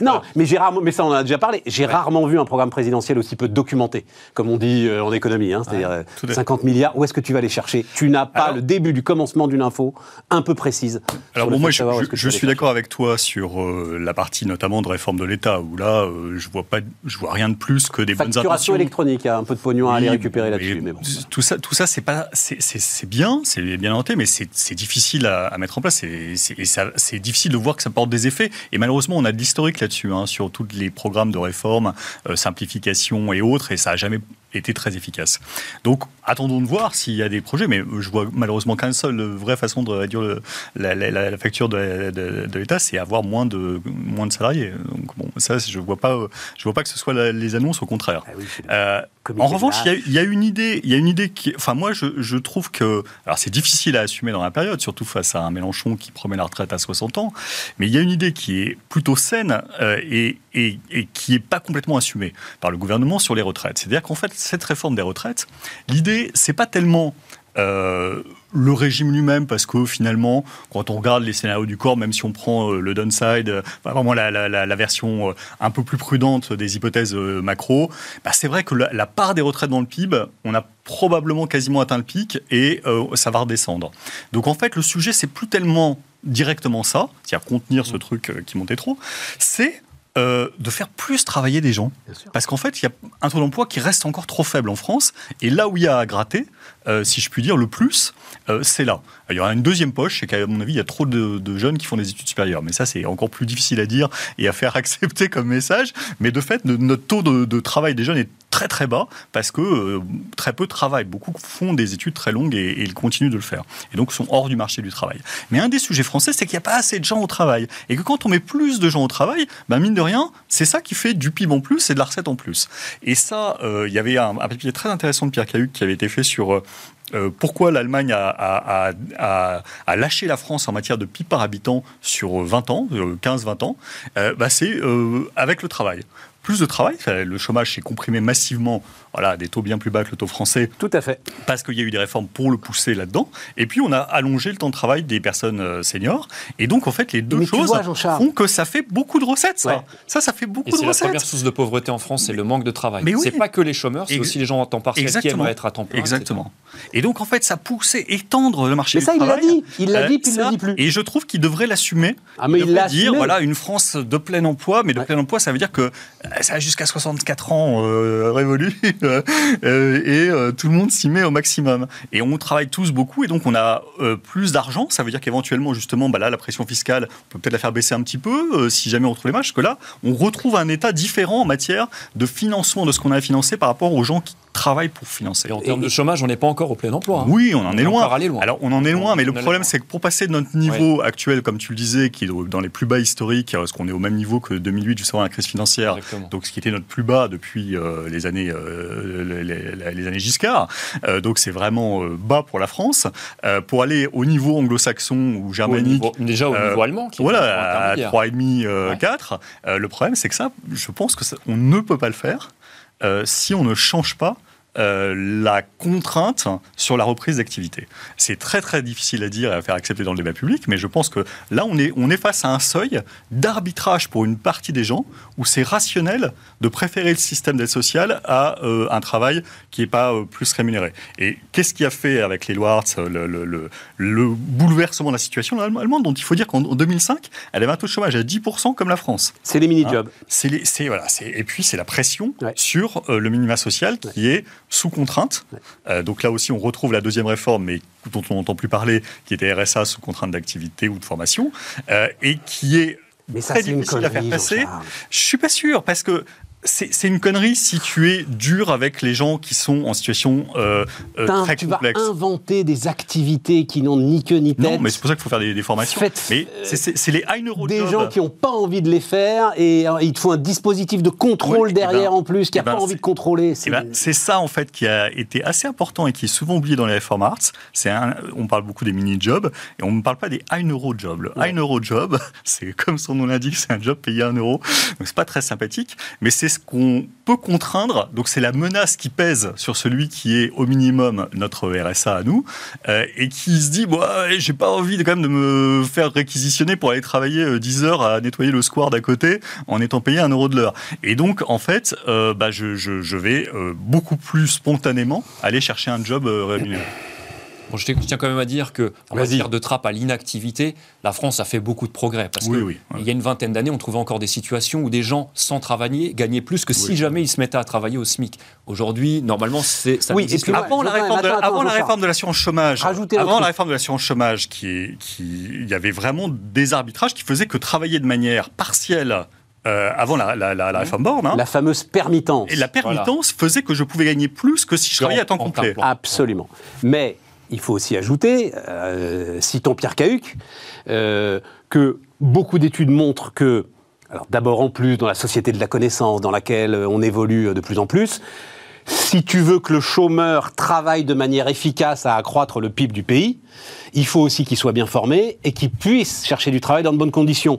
Speaker 1: Non, mais j'ai rarement, mais ça on en a déjà parlé. J'ai rarement vu un programme présidentiel aussi peu documenté, comme on dit euh, en économie, hein, c'est-à-dire 50 euh, milliards. Où est-ce que tu vas les chercher? Tu n'as pas le début du commencement d'une info un peu précise.
Speaker 2: Alors moi, je, je, suis d'accord avec toi sur la partie notamment de réforme de l'État, où là, je vois pas, je vois rien de plus que des bonnes intentions.
Speaker 1: Électronique, un peu de pognon à aller récupérer là-dessus.
Speaker 2: Mais bon. Tout ça, tout ça, c'est pas, c'est bien, c'est bien noté, mais c'est difficile à, mettre en place. C'est difficile de voir que ça porte des effets. Et malheureusement, on a de l'historique là-dessus, hein, sur tous les programmes de réforme, euh, simplification et autres, et ça n'a jamais été très efficace. Donc, attendons de voir s'il y a des projets, mais je vois malheureusement qu'une seule vraie façon de réduire la, facture de, l'État, c'est avoir moins de, moins de salariés. Donc, bon, ça, je vois pas, je vois pas que ce soit les annonces, au contraire. Ah en revanche, il y, a une idée, il y a une idée qui, enfin moi, je, trouve que, alors c'est difficile à assumer dans la période, surtout face à un Mélenchon qui promet la retraite à 60 ans, mais il y a une idée qui est plutôt saine euh, et, et, qui n'est pas complètement assumée par le gouvernement sur les retraites. C'est-à-dire qu'en fait, cette réforme des retraites, l'idée, c'est pas tellement euh, le régime lui-même, parce que finalement, quand on regarde les scénarios du corps, même si on prend euh, le downside, euh, vraiment la, version un peu plus prudente des hypothèses macro, bah, c'est vrai que la, part des retraites dans le PIB, on a probablement quasiment atteint le pic et ça va redescendre. Donc en fait, le sujet, c'est plus tellement directement ça, c'est-à-dire contenir ce truc qui montait trop, c'est euh, de faire plus travailler des gens. Parce qu'en fait, il y a un taux d'emploi qui reste encore trop faible en France. Et là où il y a à gratter, euh, si je puis dire, le plus, euh, c'est là. Il y aura une deuxième poche, c'est qu'à mon avis, il y a trop de, jeunes qui font des études supérieures. Mais ça, c'est encore plus difficile à dire et à faire accepter comme message. Mais de fait, notre taux de, travail des jeunes est très très bas parce que très peu travaillent. Beaucoup font des études très longues et, ils continuent de le faire. Et donc sont hors du marché du travail. Mais un des sujets français, c'est qu'il n'y a pas assez de gens au travail. Et que quand on met plus de gens au travail, ben mine de rien, c'est ça qui fait du PIB en plus et de la recette en plus. Et ça, euh, il y avait un, papier très intéressant de Pierre Cahuc qui avait été fait sur euh, pourquoi l'Allemagne a, lâché la France en matière de PIB par habitant sur 20 ans, 15-20 ans, euh, bah c'est avec le travail plus de travail. Le chômage s'est comprimé massivement, voilà, des taux bien plus bas que le taux français.
Speaker 1: Tout à fait.
Speaker 2: Parce qu'il y a eu des réformes pour le pousser là-dedans. Et puis, on a allongé le temps de travail des personnes euh, seniors. Et donc, en fait, les deux choses font que ça fait beaucoup de recettes, ça. Ça, ça fait beaucoup de recettes.
Speaker 3: La première source de pauvreté en France, c'est le manque de travail. Mais c'est pas que les chômeurs, c'est aussi les gens en temps partiel qui aimeraient être à temps plein.
Speaker 2: Exactement. Et donc, en fait, ça poussait, étendre le marché Mais ça,
Speaker 1: il l'a dit. Il l'a dit, puis il ne le dit plus.
Speaker 2: Et je trouve qu'il devrait l'assumer. Ah, mais il, il dire, voilà, une France de plein emploi. Mais de plein emploi, ça veut dire que euh, ça a jusqu'à 64 ans euh, révolu euh, et euh, tout le monde s'y met au maximum. Et on travaille tous beaucoup et donc on a plus d'argent. Ça veut dire qu'éventuellement, justement, bah là, la pression fiscale, on peut peut-être la faire baisser un petit peu si jamais on trouve les matchs. que là, on retrouve un état différent en matière de financement de ce qu'on a financé par rapport aux gens qui travail pour financer.
Speaker 3: Et en termes de chômage, on n'est pas encore au plein emploi. Hein.
Speaker 2: Oui, on en est, loin. Alors on en est loin, mais le problème c'est que pour passer de notre niveau actuel, comme tu le disais, qui est dans les plus bas historiques, parce qu'on est au même niveau que 2008 juste avant la crise financière, donc ce qui était notre plus bas depuis euh, les années euh, les, années Giscard, euh, donc c'est vraiment bas pour la France. pour aller au niveau anglo-saxon ou germanique,
Speaker 3: déjà au niveau allemand,
Speaker 2: qui voilà, à 3,5, 4. le problème c'est que ça, je pense que on ne peut pas le faire. si on ne change pas euh, la contrainte sur la reprise d'activité. C'est très très difficile à dire et à faire accepter dans le débat public, mais je pense que là on est, on est face à un seuil d'arbitrage pour une partie des gens où c'est rationnel de préférer le système d'aide sociale à euh, un travail qui n'est pas euh, plus rémunéré. Et qu'est-ce qui a fait avec les lois le, le, le, bouleversement de la situation allemande, dont il faut dire qu'en 2005, elle avait un taux de chômage à 10% comme la France.
Speaker 1: C'est les mini-jobs.
Speaker 2: Hein c'est voilà, et puis c'est la pression sur le minima social qui est sous contrainte. donc là aussi, on retrouve la deuxième réforme, mais dont on n'entend plus parler, qui était RSA sous contrainte d'activité ou de formation, et qui est
Speaker 1: mais ça, très difficile à faire passer.
Speaker 2: Je suis pas sûr, parce que c'est une connerie si tu es dur avec les gens qui sont en situation euh, euh très
Speaker 1: tu
Speaker 2: complexe.
Speaker 1: vas inventer des activités qui n'ont ni queue ni tête.
Speaker 2: Non, mais c'est pour ça qu'il faut faire des, formations. mais c'est les high neuro
Speaker 1: Des gens qui n'ont pas envie de les faire et euh, il te faut un dispositif de contrôle eh derrière ben, en plus qui n'a eh pas ben, envie de contrôler.
Speaker 2: Eh ben, c'est ça en fait qui a été assez important et qui est souvent oublié dans les reform arts. Un, on parle beaucoup des mini-jobs et on ne parle pas des high neuro jobs. Le high neuro job, c'est comme son nom l'indique, c'est un job payé à un euro. Donc c'est pas très sympathique, mais c'est qu'on peut contraindre, donc c'est la menace qui pèse sur celui qui est au minimum notre RSA à nous, euh, et qui se dit, bah, j'ai pas envie de, quand même de me faire réquisitionner pour aller travailler 10 euh, heures à nettoyer le square d'à côté en étant payé un euro de l'heure. Et donc, en fait, euh, bah, je, je, vais beaucoup plus spontanément aller chercher un job rémunéré
Speaker 3: je tiens quand même à dire que en matière de trappe à l'inactivité, la France a fait beaucoup de progrès. Parce qu'il y a une vingtaine d'années, on trouvait encore des situations où des gens sans travailler gagnaient plus que si jamais ils se mettaient à travailler au SMIC. Aujourd'hui, normalement, c'est
Speaker 2: ça. Oui, et puis avant, la réforme, de, avant la réforme de l'assurance chômage, avant la réforme de l'assurance chômage, qui, qui, il y avait vraiment des arbitrages qui faisaient que travailler de manière partielle euh, avant la, la, réforme Borne. Hein.
Speaker 1: La fameuse permittance.
Speaker 2: Et la permittance faisait que je pouvais gagner plus que si je travaillais à temps complet.
Speaker 1: Absolument. Mais il faut aussi ajouter, euh, citons Pierre Cahuc, euh, que beaucoup d'études montrent que, d'abord en plus dans la société de la connaissance dans laquelle on évolue de plus en plus, si tu veux que le chômeur travaille de manière efficace à accroître le PIB du pays, il faut aussi qu'il soit bien formé et qu'il puisse chercher du travail dans de bonnes conditions.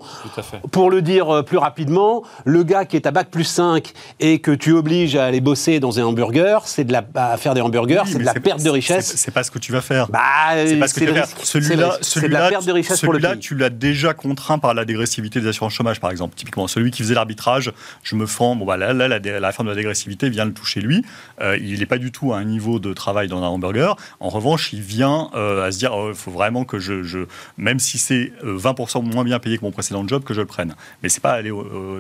Speaker 1: Pour le dire euh, plus rapidement, le gars qui est à bac plus 5 et que tu obliges à aller bosser dans un hamburger, c'est de la, à faire des hamburgers, c'est de la perte de richesse.
Speaker 2: C'est pas ce que tu vas faire.
Speaker 1: Bah,
Speaker 2: c'est pas ce que tu vas faire. Celui-là, celui la perte de richesse pour le pays. tu l'as déjà contraint par la dégressivité des assurances chômage, par exemple. Typiquement, celui qui faisait l'arbitrage, je me forme, bon, bah, là, là, la, la, réforme de la dégressivité vient le toucher lui. Euh, il n'est pas du tout à un niveau de travail dans un hamburger. En revanche, il vient euh, à se dire, il oh, faut vraiment que je, même si c'est 20% euh, moins bien payé que mon précédent job, que je le prenne. Mais c'est pas aller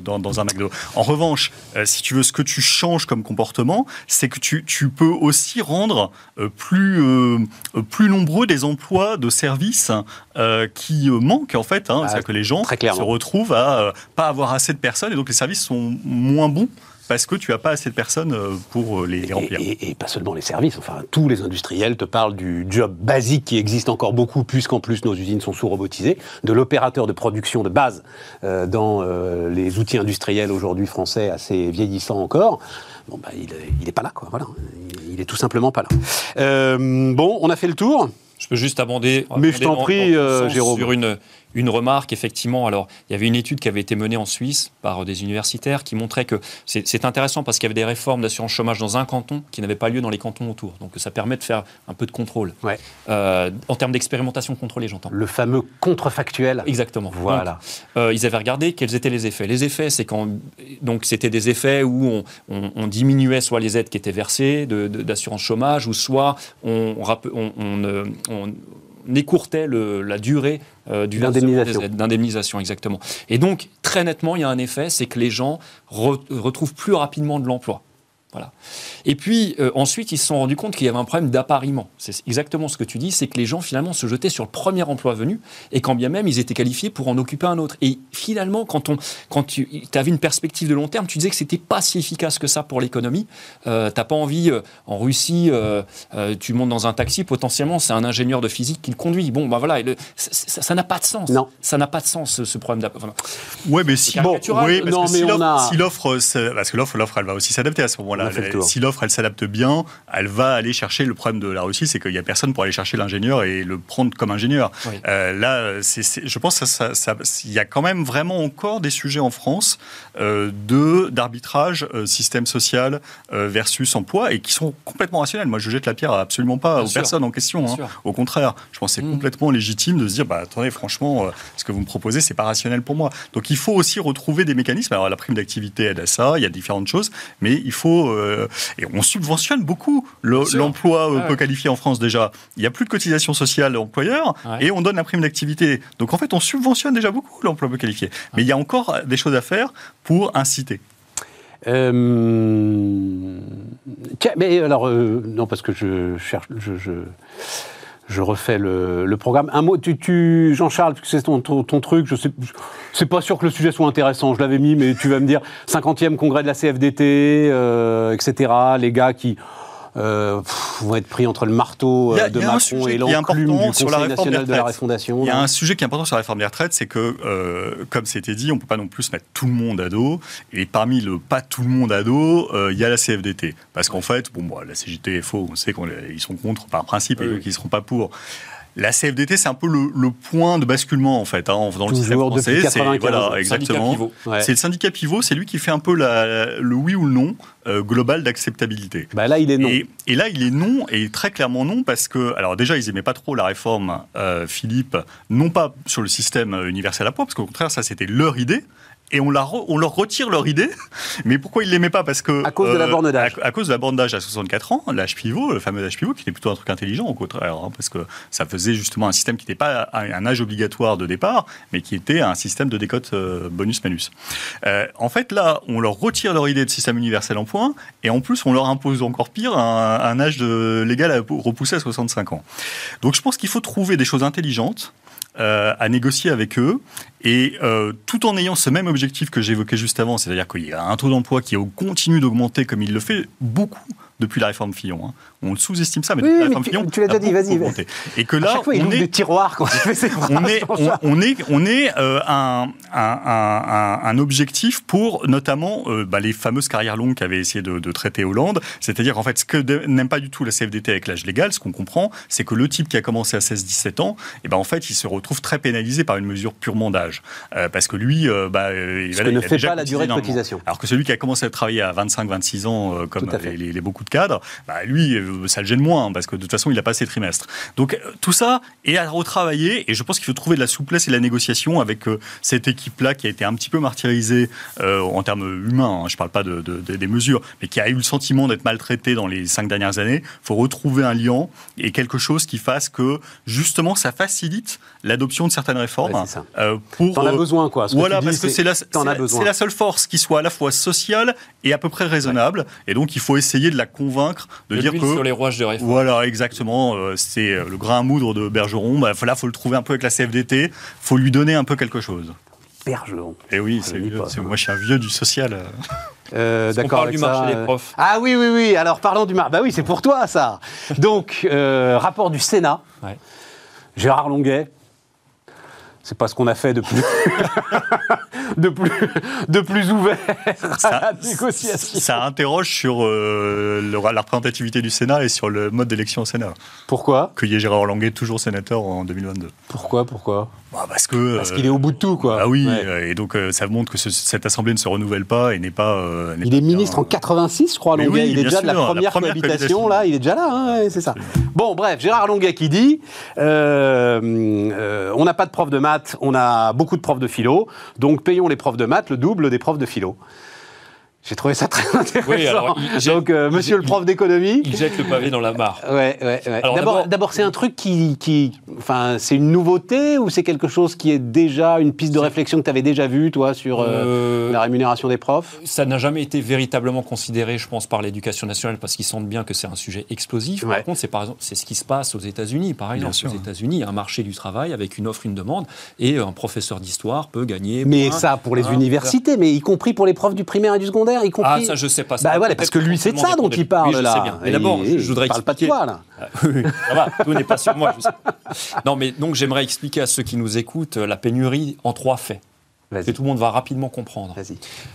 Speaker 2: dans, un McDo. En revanche, si tu veux, ce que tu changes comme comportement, c'est que tu, peux aussi rendre plus, plus nombreux des emplois de services qui manquent en fait. Hein. Ah, C'est-à-dire que les gens se retrouvent à pas avoir assez de personnes et donc les services sont moins bons parce que tu n'as pas assez de personnes euh, pour euh, les remplir.
Speaker 1: Et, pas seulement les services, enfin tous les industriels te parlent du job basique qui existe encore beaucoup, puisqu'en plus nos usines sont sous-robotisées, de l'opérateur de production de base euh, dans les outils industriels aujourd'hui français assez vieillissants encore. Bon, bah, il n'est pas là, quoi. Voilà. Il, est tout simplement pas là. bon, on a fait le tour.
Speaker 3: Je peux juste abonder.
Speaker 1: Mais je t'en prie, Jérôme.
Speaker 3: Sur une, une remarque, effectivement, alors il y avait une étude qui avait été menée en Suisse par des universitaires qui montrait que c'est intéressant parce qu'il y avait des réformes d'assurance chômage dans un canton qui n'avaient pas lieu dans les cantons autour. Donc ça permet de faire un peu de contrôle.
Speaker 1: Ouais.
Speaker 3: Euh, en termes d'expérimentation contrôlée, j'entends.
Speaker 1: Le fameux contrefactuel.
Speaker 3: Exactement.
Speaker 1: Voilà.
Speaker 3: Euh, ils avaient regardé quels étaient les effets. Les effets, c'est quand donc c'était des effets où on, diminuait soit les aides qui étaient versées d'assurance chômage ou soit on, on, on écourtait le, la durée
Speaker 1: euh, du d'indemnisation.
Speaker 3: exactement. Et donc, très nettement, il y a un effet, c'est que les gens retrouvent plus rapidement de l'emploi. Voilà. Et puis euh, ensuite, ils se sont rendus compte qu'il y avait un problème d'appariement. C'est exactement ce que tu dis, c'est que les gens finalement se jetaient sur le premier emploi venu, et quand bien même ils étaient qualifiés pour en occuper un autre. Et finalement, quand, on, quand tu avais une perspective de long terme, tu disais que c'était pas si efficace que ça pour l'économie. Euh, T'as pas envie, euh, en Russie, euh, tu montes dans un taxi, potentiellement c'est un ingénieur de physique qui le conduit. Bon, ben voilà, ça n'a pas de sens.
Speaker 1: Non.
Speaker 3: Ça n'a pas de sens ce, problème d'appariement.
Speaker 2: Oui, mais si, bon, oui, parce que si l'offre, parce que l'offre, l'offre, elle va aussi s'adapter à ce moment-là. Si l'offre elle s'adapte bien, elle va aller chercher. Le problème de la Russie, c'est qu'il n'y a personne pour aller chercher l'ingénieur et le prendre comme ingénieur. Euh, là, je pense qu'il y a quand même vraiment encore des sujets en France euh, de d'arbitrage euh, système social versus emploi et qui sont complètement rationnels. Moi, je jette la pierre absolument pas aux personnes en question. Hein. Au contraire, je pense que c'est mmh. complètement légitime de se dire, bah attendez, franchement, ce que vous me proposez, c'est pas rationnel pour moi. Donc, il faut aussi retrouver des mécanismes. Alors, la prime d'activité aide à ça. Il y a différentes choses, mais il faut et on subventionne beaucoup l'emploi euh, peu qualifié en France déjà. Il n'y a plus de cotisation sociale employeur et on donne la prime d'activité. Donc en fait, on subventionne déjà beaucoup l'emploi peu qualifié. Mais il y a encore des choses à faire pour inciter.
Speaker 1: Euh, tiens, mais alors, euh, non, parce que je cherche, je, je, refais le, programme. Un mot, tu, tu Jean-Charles, c'est ton, truc, je sais, c'est pas sûr que le sujet soit intéressant, je l'avais mis, mais tu vas me dire, 50e congrès de la CFDT, etc., les gars qui euh, vont être pris entre le marteau euh, de Macron et l'enclume du Conseil national de la refondation.
Speaker 2: Il y a un sujet qui est important sur la réforme des retraites, c'est que, euh, comme c'était dit, on ne peut pas non plus mettre tout le monde à dos. Et parmi le pas tout le monde à dos, il y a la CFDT. Parce qu'en fait, bon, la CGT est faux, on sait qu'ils sont contre par principe et qu'ils ne seront pas pour. La CFDT, c'est un peu le, point de basculement en fait, hein, dans le système français. C'est voilà, exactement. C'est le syndicat pivot, c'est lui qui fait un peu le oui ou le non euh, global d'acceptabilité.
Speaker 1: Bah là, il est non.
Speaker 2: Et, là, il est non, et très clairement non, parce que, alors déjà, ils n'aimaient pas trop la réforme, euh, Philippe, non pas sur le système universel à poids, parce qu'au contraire, ça c'était leur idée et on, on, leur retire leur idée. Mais pourquoi ils l'aimaient pas? Parce que
Speaker 1: à cause de la euh, borne d'âge.
Speaker 2: À, cause de la borne d'âge à 64 ans, l'âge pivot, le fameux âge pivot, qui était plutôt un truc intelligent au contraire, hein, parce que ça faisait justement un système qui n'était pas un âge obligatoire de départ, mais qui était un système de décote euh, bonus-malus. Euh, en fait, là, on leur retire leur idée de système universel en points, et en plus, on leur impose encore pire un, un âge de, légal à repousser à 65 ans. Donc, je pense qu'il faut trouver des choses intelligentes. À négocier avec eux et euh, tout en ayant ce même objectif que j'évoquais juste avant, c'est-à-dire qu'il y a un taux d'emploi qui continue d'augmenter comme il le fait beaucoup depuis la réforme Fillon. Hein. On sous-estime ça, mais la
Speaker 1: tu l'as déjà dit, vas-y.
Speaker 2: Et que là,
Speaker 1: on est des tiroirs quand
Speaker 2: on est, on, est, on est euh, un, un, un, objectif pour notamment euh, bah, les fameuses carrières longues qu'avait essayé de, de, traiter Hollande. C'est-à-dire, en fait, ce que n'aime pas du tout la CFDT avec l'âge légal, ce qu'on comprend, c'est que le type qui a commencé à 16-17 ans, et eh ben, en fait, il se retrouve très pénalisé par une mesure purement d'âge. Euh, parce que lui, bah,
Speaker 1: il, ne fait pas la durée de cotisation.
Speaker 2: Alors que celui qui a commencé à travailler à 25-26 ans, comme les, les, beaucoup de cadres, bah, lui, ça le gêne moins, parce que de toute façon, il a pas ses trimestres. Donc euh, tout ça est à retravailler, et je pense qu'il faut trouver de la souplesse et de la négociation avec euh, cette équipe-là qui a été un petit peu martyrisée en termes humains, hein, je ne parle pas de, des mesures, mais qui a eu le sentiment d'être maltraitée dans les cinq dernières années. Il faut retrouver un lien et quelque chose qui fasse que, justement, ça facilite l'adoption de certaines réformes. Ouais,
Speaker 1: ça. pour, T'en as besoin, quoi.
Speaker 2: voilà, parce que c'est la, la, seule force qui soit à la fois sociale et à peu près raisonnable. Et donc, il faut essayer de la convaincre de, dire que
Speaker 3: sur les rouages de réforme.
Speaker 2: Voilà, exactement. Euh, c'est euh, le grain à moudre de Bergeron. Bah, là, faut le trouver un peu avec la CFDT. Faut lui donner un peu quelque chose.
Speaker 1: Bergeron.
Speaker 2: Et eh oui, c'est moi je suis un vieux du social.
Speaker 1: Euh, D'accord.
Speaker 3: Parle du marché des profs.
Speaker 1: Ah oui, oui, oui. Alors parlons du marché. Bah oui, c'est pour toi ça. Donc rapport du Sénat. Gérard Longuet, c'est pas ce qu'on a fait de plus, de plus, de plus ouvert ça, à la négociation.
Speaker 2: Ça interroge sur euh, la représentativité du Sénat et sur le mode d'élection au Sénat.
Speaker 1: Pourquoi?
Speaker 2: Qu'il y ait Gérard Languet toujours sénateur en 2022.
Speaker 1: Pourquoi Pourquoi?
Speaker 2: Bah, parce que
Speaker 1: parce qu'il est au bout de tout quoi.
Speaker 2: Ah oui, et donc euh, ça montre que cette assemblée ne se renouvelle pas et n'est pas.
Speaker 1: Euh, il est ministre en 86, je crois, Longuet. il est déjà de la première, cohabitation, là. Il est déjà là, hein, c'est ça. Bon, bref, Gérard Longuet qui dit on n'a pas de prof de maths on a beaucoup de profs de philo, donc payons les profs de maths le double des profs de philo. J'ai trouvé ça très intéressant. Donc, euh, monsieur le prof d'économie.
Speaker 3: Il jette le pavé dans la mare.
Speaker 1: Ouais, ouais, D'abord, c'est un truc qui. qui enfin, c'est une nouveauté ou c'est quelque chose qui est déjà une piste de réflexion que tu avais déjà vue, toi, sur euh, euh, la rémunération des profs?
Speaker 3: Ça n'a jamais été véritablement considéré, je pense, par l'éducation nationale parce qu'ils sentent bien que c'est un sujet explosif. Par contre, c'est, par exemple, c'est ce qui se passe aux États-Unis. Par exemple, aux États-Unis, il y a un marché du travail avec une offre, une demande et un professeur d'histoire peut gagner.
Speaker 1: Mais ça, pour les universités, mais y compris pour les profs du primaire et du secondaire y compris.
Speaker 3: Ah, ça, je sais pas.
Speaker 1: Bah voilà, parce que lui, c'est de ça dont il parle, là. Bien.
Speaker 3: Mais d'abord, je voudrais
Speaker 1: parle pas de toi, là.
Speaker 3: Ah, ça va, tout n'est pas sur moi. Non, mais donc, j'aimerais expliquer à ceux qui nous écoutent la pénurie en trois faits. Que tout le monde va rapidement comprendre.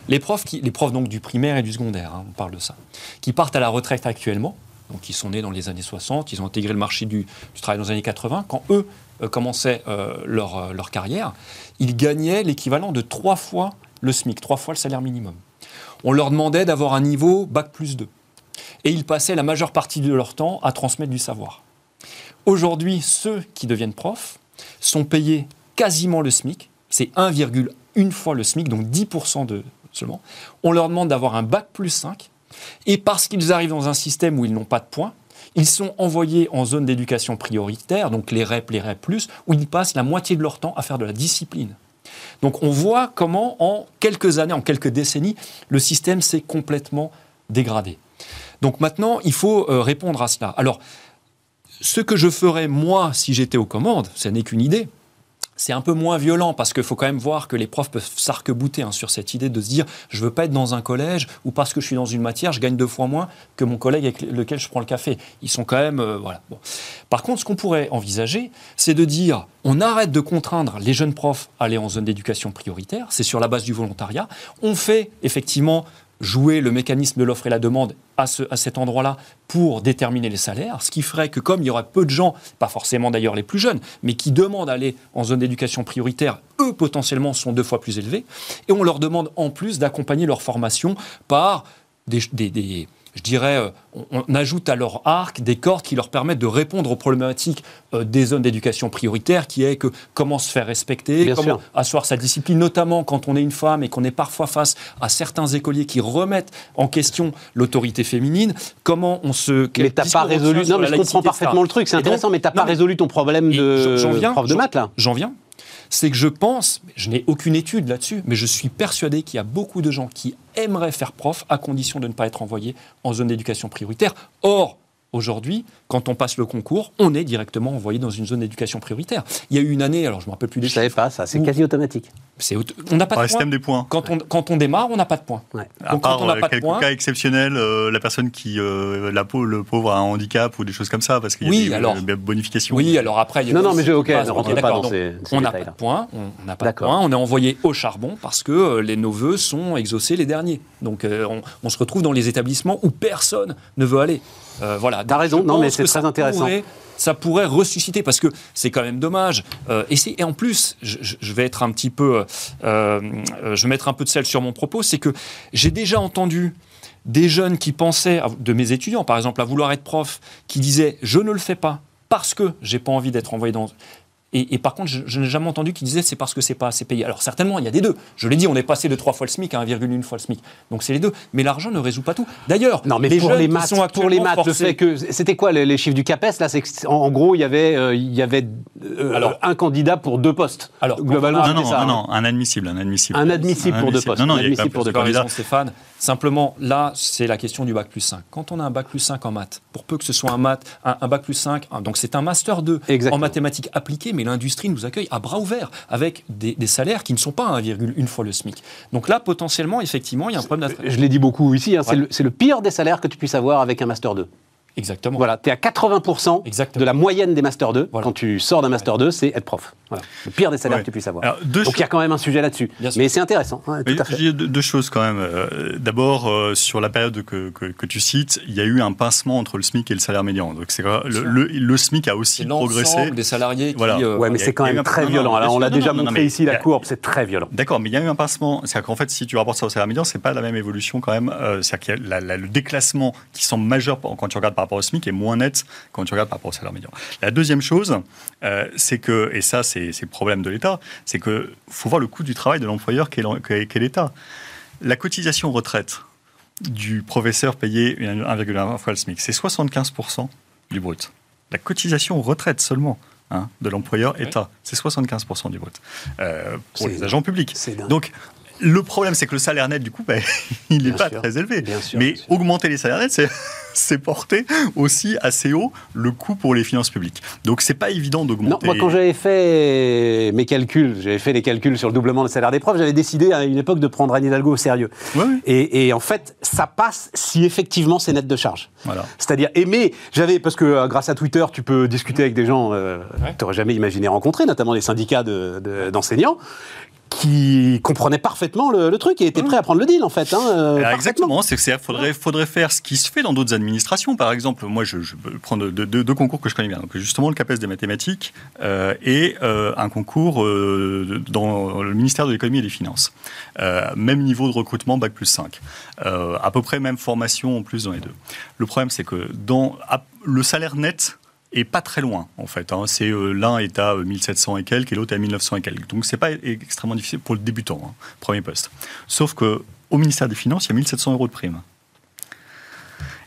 Speaker 3: Les profs, qui, les profs donc du primaire et du secondaire, hein, on parle de ça, qui partent à la retraite actuellement, donc ils sont nés dans les années 60, ils ont intégré le marché du, travail dans les années 80, quand eux euh, commençaient euh, leur, euh, leur carrière, ils gagnaient l'équivalent de trois fois le SMIC, trois fois le salaire minimum on leur demandait d'avoir un niveau Bac plus 2. Et ils passaient la majeure partie de leur temps à transmettre du savoir. Aujourd'hui, ceux qui deviennent profs sont payés quasiment le SMIC, c'est 1,1 fois le SMIC, donc 10% de seulement. On leur demande d'avoir un Bac plus 5, et parce qu'ils arrivent dans un système où ils n'ont pas de points, ils sont envoyés en zone d'éducation prioritaire, donc les REP, les REP+, où ils passent la moitié de leur temps à faire de la discipline. Donc on voit comment en quelques années, en quelques décennies, le système s'est complètement dégradé. Donc maintenant, il faut euh, répondre à cela. Alors, ce que je ferais moi si j'étais aux commandes, ce n'est qu'une idée, c'est un peu moins violent parce qu'il faut quand même voir que les profs peuvent s'arc-bouter hein, sur cette idée de se dire je veux pas être dans un collège ou parce que je suis dans une matière, je gagne deux fois moins que mon collègue avec lequel je prends le café. Ils sont quand même euh, voilà. Par contre, ce qu'on pourrait envisager, c'est de dire on arrête de contraindre les jeunes profs à aller en zone d'éducation prioritaire. C'est sur la base du volontariat. On fait effectivement jouer le mécanisme de l'offre et la demande à, cet endroit-là pour déterminer les salaires, ce qui ferait que comme il y aurait peu de gens, pas forcément d'ailleurs les plus jeunes, mais qui demandent à aller en zone d'éducation prioritaire, eux potentiellement sont deux fois plus élevés, et on leur demande en plus d'accompagner leur formation par des je dirais, euh, on, ajoute à leur arc des cordes qui leur permettent de répondre aux problématiques euh, des zones d'éducation prioritaire, qui est que comment se faire respecter, comment asseoir sa discipline, notamment quand on est une femme et qu'on est parfois face à certains écoliers qui remettent en question l'autorité féminine, comment on se...
Speaker 1: Mais t'as pas résolu... Non, mais je comprends parfaitement le truc, c'est intéressant, mais t'as pas résolu ton problème de prof de maths, là.
Speaker 3: J'en viens c'est que je pense, je n'ai aucune étude là-dessus, mais je suis persuadé qu'il y a beaucoup de gens qui aimeraient faire prof à condition de ne pas être envoyés en zone d'éducation prioritaire. Or, Aujourd'hui, quand on passe le concours, on est directement envoyé dans une zone d'éducation prioritaire. Il y a eu une année, alors je ne me rappelle plus des
Speaker 1: Je ne savais pas ça, c'est quasi automatique.
Speaker 3: On n'a pas de
Speaker 2: système des points.
Speaker 3: Quand on, quand on démarre, on n'a pas de points.
Speaker 2: Donc, quand on n'a euh, de points. cas exceptionnels, euh, la personne qui, euh, la, le pauvre a un handicap ou des choses comme ça, parce qu'il y a des alors, bonifications.
Speaker 3: Oui, alors après, il y a
Speaker 1: Non, non, mais j'ai ok, ne rentre pas dans ces,
Speaker 3: On n'a pas de points, on n'a pas de points, on est envoyé au charbon parce que les, nos voeux sont exaucés les derniers. Donc on, on se retrouve dans les établissements où personne ne veut aller.
Speaker 1: Euh, voilà. T'as raison, non, mais c'est très intéressant.
Speaker 3: ça pourrait ressusciter parce que c'est quand même dommage. Euh, et, en plus, je, vais être un petit peu, euh, je vais mettre un peu de sel sur mon propos, c'est que j'ai déjà entendu des jeunes qui pensaient, de mes étudiants par exemple, à vouloir être prof, qui disaient je ne le fais pas parce que j'ai pas envie d'être envoyé dans et, par contre, je, n'ai jamais entendu qu'il disait c'est parce que c'est pas assez payé. Alors certainement, il y a des deux. Je l'ai dit, on est passé de 3 fois le SMIC à 1,1 fois le SMIC. Donc c'est les deux. Mais l'argent ne résout pas tout. D'ailleurs,
Speaker 1: non, mais les pour, les maths, pour les maths, je que c'était quoi les, chiffres du CAPES là C'est en, gros, il y avait, euh, il y avait euh, alors, un candidat pour deux postes.
Speaker 2: Alors globalement, non, non, non, un admissible, un admissible.
Speaker 1: Un admissible pour deux postes.
Speaker 2: Non, non, il y a pour deux candidats.
Speaker 3: Stéphane. Simplement, là, c'est la question du bac plus 5. Quand on a un bac plus 5 en maths, pour peu que ce soit un maths, un, bac plus 5, donc c'est un master 2 en mathématiques appliquées, mais l'industrie nous accueille à bras ouverts, avec des, salaires qui ne sont pas à 1,1 fois le SMIC. Donc là, potentiellement, effectivement, il y a un problème
Speaker 1: Je l'ai dit beaucoup ici, hein, c'est le, pire des salaires que tu puisses avoir avec un Master 2.
Speaker 3: Exactement.
Speaker 1: Voilà, tu es à 80% de la moyenne des Master 2. Quand tu sors d'un Master 2, c'est être prof. Le pire des salaires que tu puisses avoir. Donc il y a quand même un sujet là-dessus. Mais c'est intéressant.
Speaker 2: Hein, tout à fait. Deux, choses quand même. Euh, d'abord, euh, sur la période que, que, tu cites, il y a eu un pincement entre le SMIC et le salaire médian. Donc c'est le, le, SMIC a aussi progressé.
Speaker 3: des salariés qui.
Speaker 1: Voilà. Euh, ouais, mais c'est quand même très violent. Alors on l'a déjà montré ici, la courbe, c'est très violent.
Speaker 2: D'accord, mais il y a eu un pincement. C'est-à-dire qu'en fait, si tu rapportes ça au salaire médian, c'est pas la même évolution quand même. C'est-à-dire qu'il y a le déclassement qui semble majeur quand tu regardes par rapport au SMIC est moins net quand tu regardes par rapport au salaire médian. La deuxième chose, c'est que, et ça c'est le problème de l'État, c'est qu'il faut voir le coût du travail de l'employeur qu'est l'État. La cotisation retraite du professeur payé 1,1 fois le SMIC, c'est 75% du brut. La cotisation retraite seulement hein, de l'employeur État, c'est 75% du brut euh, pour les agents publics. Donc le problème, c'est que le salaire net, du coup, ben, il n'est pas très élevé. Mais augmenter les salaires nets, c'est porter aussi assez haut le coût pour les finances publiques. Donc, c'est pas évident d'augmenter.
Speaker 1: moi, quand j'avais fait mes calculs, j'avais fait les calculs sur le doublement des salaires des profs, j'avais décidé à une époque de prendre Anne Hidalgo au sérieux. Et, en fait, ça passe si effectivement c'est net de charge. Voilà. C'est-à-dire aimer. J'avais, parce que euh, grâce à Twitter, tu peux discuter avec des gens euh, que tu n'aurais jamais imaginé rencontrer, notamment des syndicats d'enseignants qui comprenait parfaitement le, truc et était prêt à prendre le deal en fait. Hein,
Speaker 2: euh, exactement, c'est que faudrait, faudrait faire ce qui se fait dans d'autres administrations. Par exemple, moi je, je prends deux, concours que je connais bien. Donc justement le CAPES des mathématiques euh, et euh, un concours dans le ministère de l'économie et des finances. même niveau de recrutement, bac plus 5. à peu près même formation en plus dans les deux. Le problème c'est que dans le salaire net et pas très loin en fait. Hein. C'est euh, l'un est à 1700 et quelques et l'autre est à 1900 et quelques. Donc c'est pas extrêmement difficile pour le débutant, hein, premier poste. Sauf que au ministère des Finances, il y a 1700 euros de prime.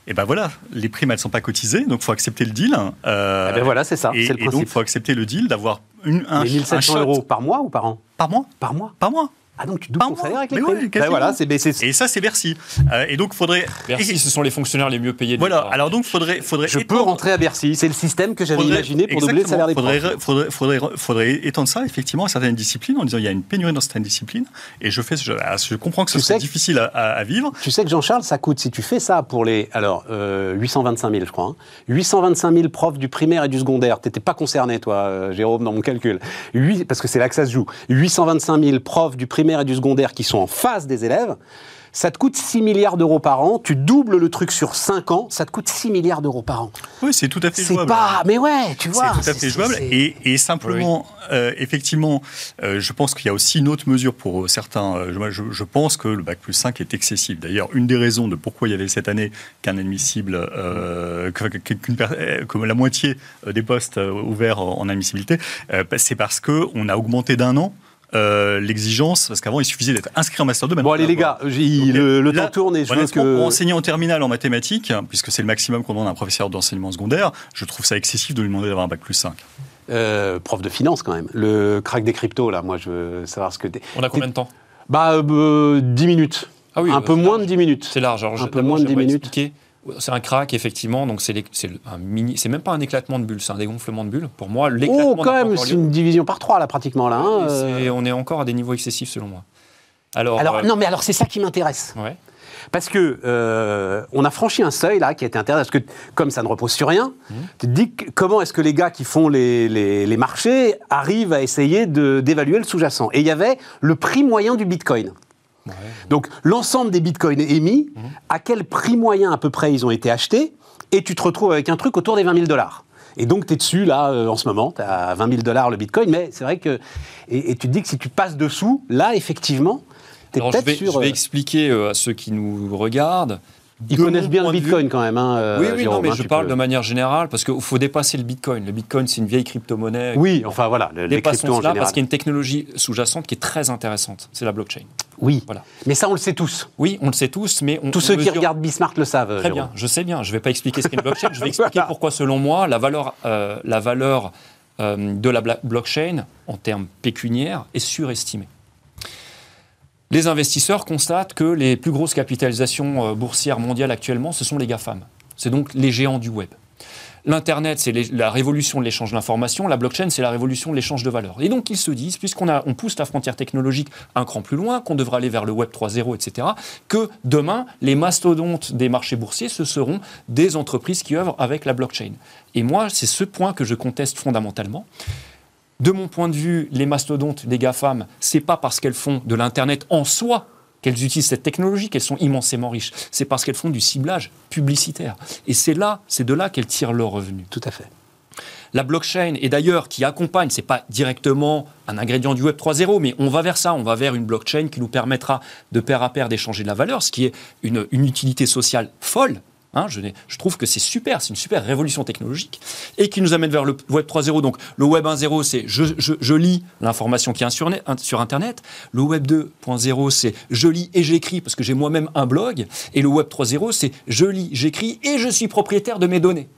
Speaker 2: et ben voilà, les primes elles sont pas cotisées, donc il faut accepter le deal.
Speaker 1: Euh, eh ben voilà, c'est ça, c'est le principe. Et
Speaker 2: donc il faut accepter le deal d'avoir
Speaker 1: un, 1700 euros par mois ou par an?
Speaker 2: Par mois.
Speaker 1: Par mois.
Speaker 2: Par mois.
Speaker 1: Ah donc tu doubles ton salaire avec les
Speaker 2: primes
Speaker 1: ben voilà, c'est,
Speaker 2: Et ça c'est Bercy. Euh, et donc faudrait.
Speaker 3: Bercy, ce sont les fonctionnaires les mieux payés.
Speaker 2: Voilà. Alors donc faudrait, faudrait.
Speaker 1: Je peux rentrer à Bercy. C'est le système que j'avais imaginé pour doubler le salaire des
Speaker 2: faudrait, faudrait, faudrait, faudrait, étendre ça effectivement à certaines disciplines en disant il y a une pénurie dans certaines disciplines. Et je fais, je, je comprends que c'est difficile à, vivre.
Speaker 1: Tu sais que Jean-Charles, ça coûte si tu fais ça pour les alors 825 000 je crois. 825 000 profs du primaire et du secondaire. T'étais pas concerné toi, euh, Jérôme, dans mon calcul. 8, parce que c'est là que ça se joue. 825 000 profs du primaire et du secondaire qui sont en face des élèves, ça te coûte 6 milliards d'euros par an, tu doubles le truc sur 5 ans, ça te coûte 6 milliards d'euros par an.
Speaker 2: Oui, c'est tout à fait jouable.
Speaker 1: Pas... Mais ouais, tu vois.
Speaker 2: C'est tout à fait jouable. Et, simplement, euh, effectivement, euh, je pense qu'il y a aussi une autre mesure pour certains. Euh, je, pense que le bac plus 5 est excessif. D'ailleurs, une des raisons de pourquoi il y avait cette année qu'un admissible, que, la moitié des postes ouverts en admissibilité, c'est parce qu'on a augmenté d'un an euh, l'exigence, parce qu'avant il suffisait d'être inscrit en master 2.
Speaker 1: Bon allez les gars, le, temps tourne et je veux que...
Speaker 2: Pour enseigner en terminale en mathématiques, puisque c'est le maximum qu'on demande à un professeur d'enseignement secondaire, je trouve ça excessif de lui demander d'avoir un bac plus 5.
Speaker 1: Euh, prof de finance quand même. Le crack des cryptos, là, moi je veux savoir ce que...
Speaker 3: On a combien de temps
Speaker 1: Bah 10 euh, minutes. Ah oui, un peu moins de 10 minutes.
Speaker 3: C'est large.
Speaker 1: un peu moins de 10 minutes.
Speaker 3: C'est un crack, effectivement. Donc, c'est un mini. C'est même pas un éclatement de bulle, c'est un dégonflement de bulle. Pour moi, l'éclatement.
Speaker 1: Oh, quand même, c'est une division par trois, là, pratiquement, là. Hein,
Speaker 3: euh. On est encore à des niveaux excessifs, selon moi.
Speaker 1: Alors, alors euh, non, mais alors, c'est ça qui m'intéresse. Ouais. Parce que euh, on a franchi un seuil là qui a été intéressant, parce que comme ça ne repose sur rien, mmh. tu te dis comment est-ce que les gars qui font les, les, les marchés arrivent à essayer d'évaluer le sous-jacent? Et il y avait le prix moyen du Bitcoin. Donc l'ensemble des bitcoins émis, à quel prix moyen à peu près ils ont été achetés, et tu te retrouves avec un truc autour des 20 000 dollars. Et donc, tu es dessus, là, euh, en ce moment, tu as 20 000 dollars le bitcoin, mais c'est vrai que. Et, tu te dis que si tu passes dessous, là, effectivement, tu es peut-être
Speaker 3: sur. Je vais euh, expliquer euh, à ceux qui nous regardent.
Speaker 1: Ils connaissent bien le Bitcoin quand même. Hein,
Speaker 3: oui, oui, non, mais hein, je parle de manière générale parce qu'il faut dépasser le Bitcoin. Le Bitcoin, c'est une vieille crypto-monnaie.
Speaker 1: Oui, enfin voilà, les cryptos en général.
Speaker 3: parce qu'il y a une technologie sous-jacente qui est très intéressante. C'est la blockchain.
Speaker 1: Oui, voilà. mais ça on le sait tous.
Speaker 3: Oui, on le sait tous, mais
Speaker 1: tous ceux qui regardent Bismarck le savent.
Speaker 3: Très bien, je sais bien. Je ne vais pas expliquer ce qu'est une blockchain. Je vais expliquer pourquoi, selon moi, la valeur, euh, la valeur euh, de la blockchain en termes pécuniaires est surestimée. Les investisseurs constatent que les plus grosses capitalisations euh, boursières mondiales actuellement, ce sont les GAFAM. C'est donc les géants du web. L'Internet, c'est la révolution de l'échange d'informations. La blockchain, c'est la révolution de l'échange de valeurs. Et donc, ils se disent, puisqu'on on pousse la frontière technologique un cran plus loin, qu'on devrait aller vers le Web 3.0, etc., que demain, les mastodontes des marchés boursiers, ce seront des entreprises qui œuvrent avec la blockchain. Et moi, c'est ce point que je conteste fondamentalement. De mon point de vue, les mastodontes des GAFAM, c'est pas parce qu'elles font de l'Internet en soi qu'elles utilisent cette technologie, qu'elles sont immensément riches. C'est parce qu'elles font du ciblage publicitaire. Et c'est là, c'est de là qu'elles tirent leurs revenus.
Speaker 1: Tout à fait.
Speaker 3: La blockchain, et d'ailleurs qui accompagne, c'est pas directement un ingrédient du Web 3.0, mais on va vers ça, on va vers une blockchain qui nous permettra de pair à pair d'échanger de la valeur, ce qui est une, une utilité sociale folle, Hein, je, trouve que c'est super, c'est une super révolution technologique et qui nous amène vers le Web 3.0. Donc le Web 1.0, c'est je, lis l'information qui est sur, sur Internet. Le Web 2.0, c'est je lis et j'écris parce que j'ai moi-même un blog. Et le Web 3.0, c'est je lis, j'écris et je suis propriétaire de mes données.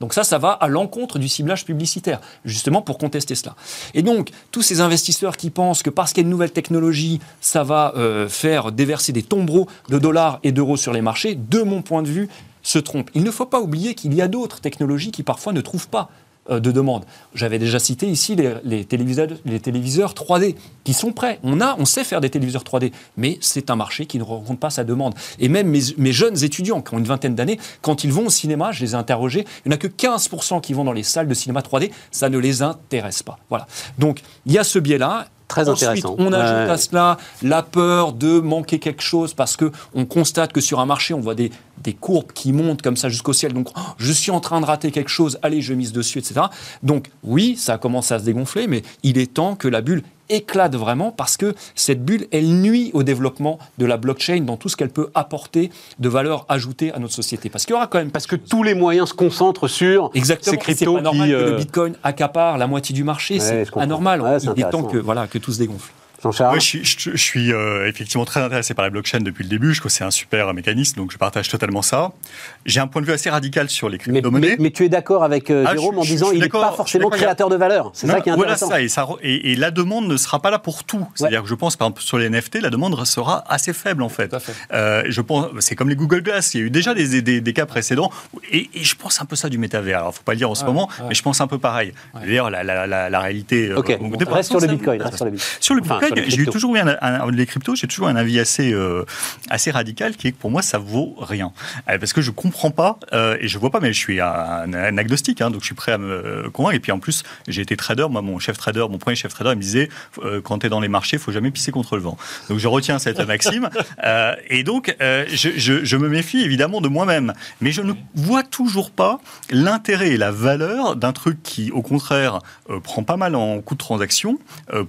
Speaker 3: Donc ça, ça va à l'encontre du ciblage publicitaire, justement pour contester cela. Et donc, tous ces investisseurs qui pensent que parce qu'il y a une nouvelle technologie, ça va euh, faire déverser des tombereaux de dollars et d'euros sur les marchés, de mon point de vue, se trompe. Il ne faut pas oublier qu'il y a d'autres technologies qui parfois ne trouvent pas euh, de demande. J'avais déjà cité ici les, téléviseurs, les, téléviseurs, 3D qui sont prêts. On, a, on sait faire des téléviseurs 3D, mais c'est un marché qui ne rencontre pas sa demande. Et même mes, jeunes étudiants qui ont une vingtaine d'années, quand ils vont au cinéma, je les ai interrogés, il n'y en a que 15% qui vont dans les salles de cinéma 3D, ça ne les intéresse pas. Voilà. Donc il y a ce biais-là
Speaker 1: Très
Speaker 3: Ensuite, On ajoute à cela la peur de manquer quelque chose parce que on constate que sur un marché, on voit des, des courbes qui montent comme ça jusqu'au ciel. Donc, oh, je suis en train de rater quelque chose, allez, je mise dessus, etc. Donc, oui, ça commence à se dégonfler, mais il est temps que la bulle éclate vraiment parce que cette bulle, elle nuit au développement de la blockchain dans tout ce qu'elle peut apporter de valeur ajoutée à notre société. Parce qu'il y aura quand même...
Speaker 1: Parce que tous les moyens se concentrent sur
Speaker 3: Exactement.
Speaker 1: ces cryptos
Speaker 3: pas normal que le euh, Bitcoin accapare la moitié du marché, c'est anormal. il est temps que, voilà, que tout se dégonfle.
Speaker 1: Jean-Charles
Speaker 2: je, je, suis euh, effectivement très intéressé par la blockchain depuis le début. Je trouve que c'est un super mécanisme, donc je partage totalement ça. J'ai un point de vue assez radical sur les crypto-monnaies.
Speaker 1: Mais, tu es d'accord avec euh, ah, Jérôme en disant qu'il n'est pas forcément créateur de valeur. C'est ça qui est intéressant.
Speaker 2: Voilà ça et, et, la demande ne sera pas là pour tout. C'est-à-dire que je pense, par exemple, sur les NFT, la demande sera assez faible en fait. Euh, je pense, c'est comme les Google Glass. Il y a eu déjà des, des, cas précédents. Et, je pense un peu ça du métavers. Alors, faut pas le dire en ce moment, mais je pense un peu pareil. D'ailleurs, la, la, la, réalité.
Speaker 1: Ok. reste sur le Bitcoin.
Speaker 2: Sur le Bitcoin, j'ai toujours eu un, les cryptos, j'ai toujours un avis assez euh, assez radical qui est que pour moi ça vaut rien euh, parce que je comprends pas euh, et je vois pas, mais je suis un, agnostique, hein, donc je suis prêt à me convaincre. Et puis en plus, j'ai été trader. Moi, mon chef trader, mon premier chef trader, il me disait quand tu es dans les marchés, faut jamais pisser contre le vent. Donc je retiens cette maxime et donc je, je, je me méfie évidemment de moi-même, mais je ne vois toujours pas l'intérêt et la valeur d'un truc qui, au contraire, prend pas mal en coût de transaction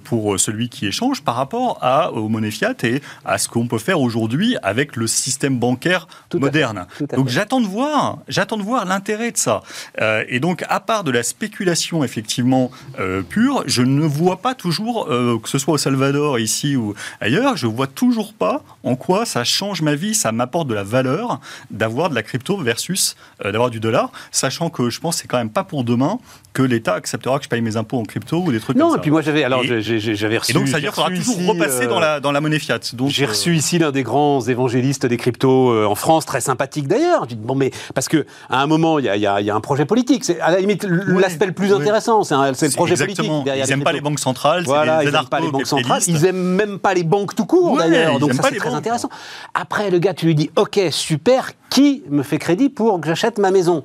Speaker 2: pour celui qui échange par rapport à, aux monnaies fiat et à ce qu'on peut faire aujourd'hui avec le système bancaire moderne. donc j'attends de voir, j'attends de voir l'intérêt de ça. Euh, et donc à part de la spéculation effectivement euh, pure, je ne vois pas toujours, euh, que ce soit au Salvador ici ou ailleurs, je vois toujours pas en quoi ça change ma vie, ça m'apporte de la valeur d'avoir de la crypto versus d'avoir du dollar, sachant que je pense que c'est quand même pas pour demain que l'État acceptera que je paye mes impôts en crypto ou des trucs
Speaker 1: comme
Speaker 2: ça.
Speaker 1: Non, et puis moi j'avais alors j'avais reçu.
Speaker 2: Et donc ça veut dire toujours repasser dans, la, dans la monnaie fiat.
Speaker 1: J'ai reçu ici l'un des grands évangélistes des cryptos euh, en France, très sympathique d'ailleurs. Bon, mais parce que à un moment il y a, y a, un projet politique. C'est à la limite l'aspect le plus intéressant, c'est le projet politique.
Speaker 2: Ils n'aiment pas les banques centrales.
Speaker 1: Voilà, ils n'aiment pas les banques centrales. Ils n'aiment même pas les banques tout court d'ailleurs. Donc ça c'est très intéressant. Après le gars, tu lui dis, ok, super. Qui me fait crédit pour que j'achète ma maison?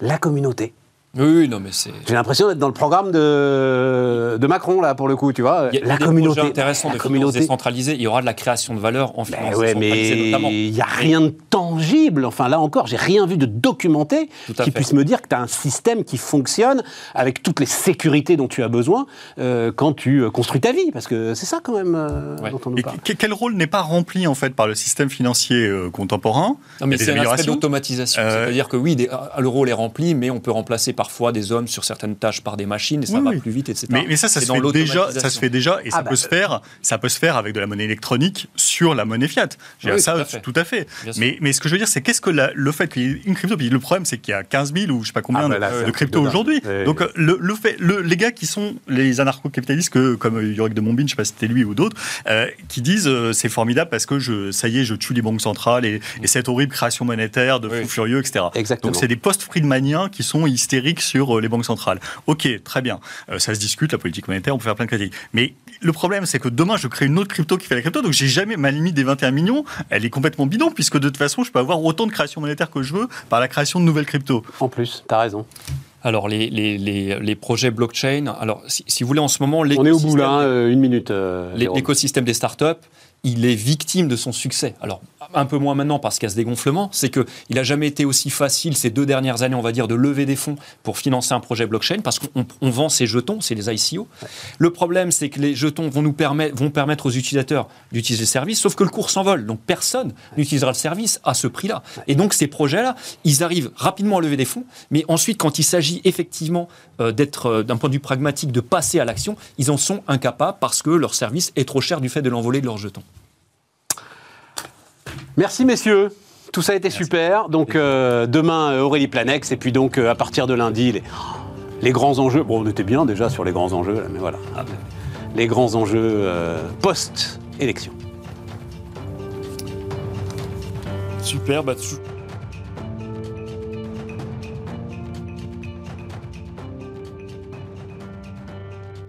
Speaker 1: La communauté.
Speaker 3: Oui, non, mais c'est.
Speaker 1: J'ai l'impression d'être dans le programme de, de Macron, là, pour le coup, tu vois.
Speaker 3: Il y a, la communauté. intéressant de communauté décentralisée. Il y aura de la création de valeur en ben finance
Speaker 1: ouais, mais il n'y a rien de tangible. Enfin, là encore, j'ai rien vu de documenté qui puisse me dire que tu as un système qui fonctionne avec toutes les sécurités dont tu as besoin euh, quand tu euh, construis ta vie. Parce que c'est ça, quand même, euh, dont on nous parle.
Speaker 2: quel rôle n'est pas rempli, en fait, par le système financier contemporain?
Speaker 3: Non, mais c'est un aspect d'automatisation. C'est-à-dire que oui, le rôle est rempli, mais on peut remplacer par parfois des hommes sur certaines tâches par des machines et ça va plus vite, etc.
Speaker 2: Mais, ça, ça se, fait déjà, ça se fait déjà et ça, ah peut bah, se faire, ça peut se faire avec de la monnaie électronique sur la monnaie fiat. ça, tout à fait. Mais, mais, ce que je veux dire, c'est qu'est-ce que le fait qu'il y ait une crypto, puis le problème, c'est qu'il y a 15 000 ou je sais pas combien ah bah de, crypto aujourd'hui. Donc, le, le, fait, les gars qui sont les anarcho-capitalistes, que, comme Yorick de Montbin, je sais pas si c'était lui ou d'autres, euh, qui disent euh, c'est formidable parce que je, ça y est, je tue les banques centrales et, cette horrible création monétaire de fous furieux, etc.
Speaker 1: Exactement.
Speaker 2: Donc, c'est des post-Friedmaniens qui sont hystériques sur euh, les banques centrales. Ok, très bien, euh, ça se discute, la politique monétaire, on peut faire plein de critiques. Mais le problème, c'est que demain, je crée une autre crypto qui fait la crypto, donc j'ai jamais ma limite des 21 millions, elle est complètement bidon, puisque de toute façon, je peux avoir autant de création monétaire que je veux par la création de nouvelles cryptos.
Speaker 1: En plus, tu as raison.
Speaker 3: Alors, les, les, les, projets blockchain, alors si, vous voulez en ce moment...
Speaker 1: On est au bout là, hein, euh, une minute.
Speaker 3: L'écosystème des startups, il est victime de son succès. Alors, un peu moins maintenant parce qu'il y a ce dégonflement, c'est qu'il n'a jamais été aussi facile ces deux dernières années, on va dire, de lever des fonds pour financer un projet blockchain parce qu'on vend ces jetons, c'est les ICO. Le problème, c'est que les jetons vont nous permettre, aux utilisateurs d'utiliser le service, sauf que le cours s'envole. Donc, personne n'utilisera le service à ce prix-là. Et donc, ces projets-là, ils arrivent rapidement à lever des fonds, mais ensuite, quand il s'agit effectivement euh, d'être, euh, d'un point de vue pragmatique, de passer à l'action, ils en sont incapables parce que leur service est trop cher du fait de l'envolée de leurs jetons.
Speaker 1: Merci messieurs. Tout ça a été super. Donc euh, demain, euh, Aurélie Planex. Et puis donc euh, à partir de lundi, les, les, grands enjeux. Bon, on était bien déjà sur les grands enjeux, mais voilà. Les grands enjeux post-élection.
Speaker 3: Super. Bah,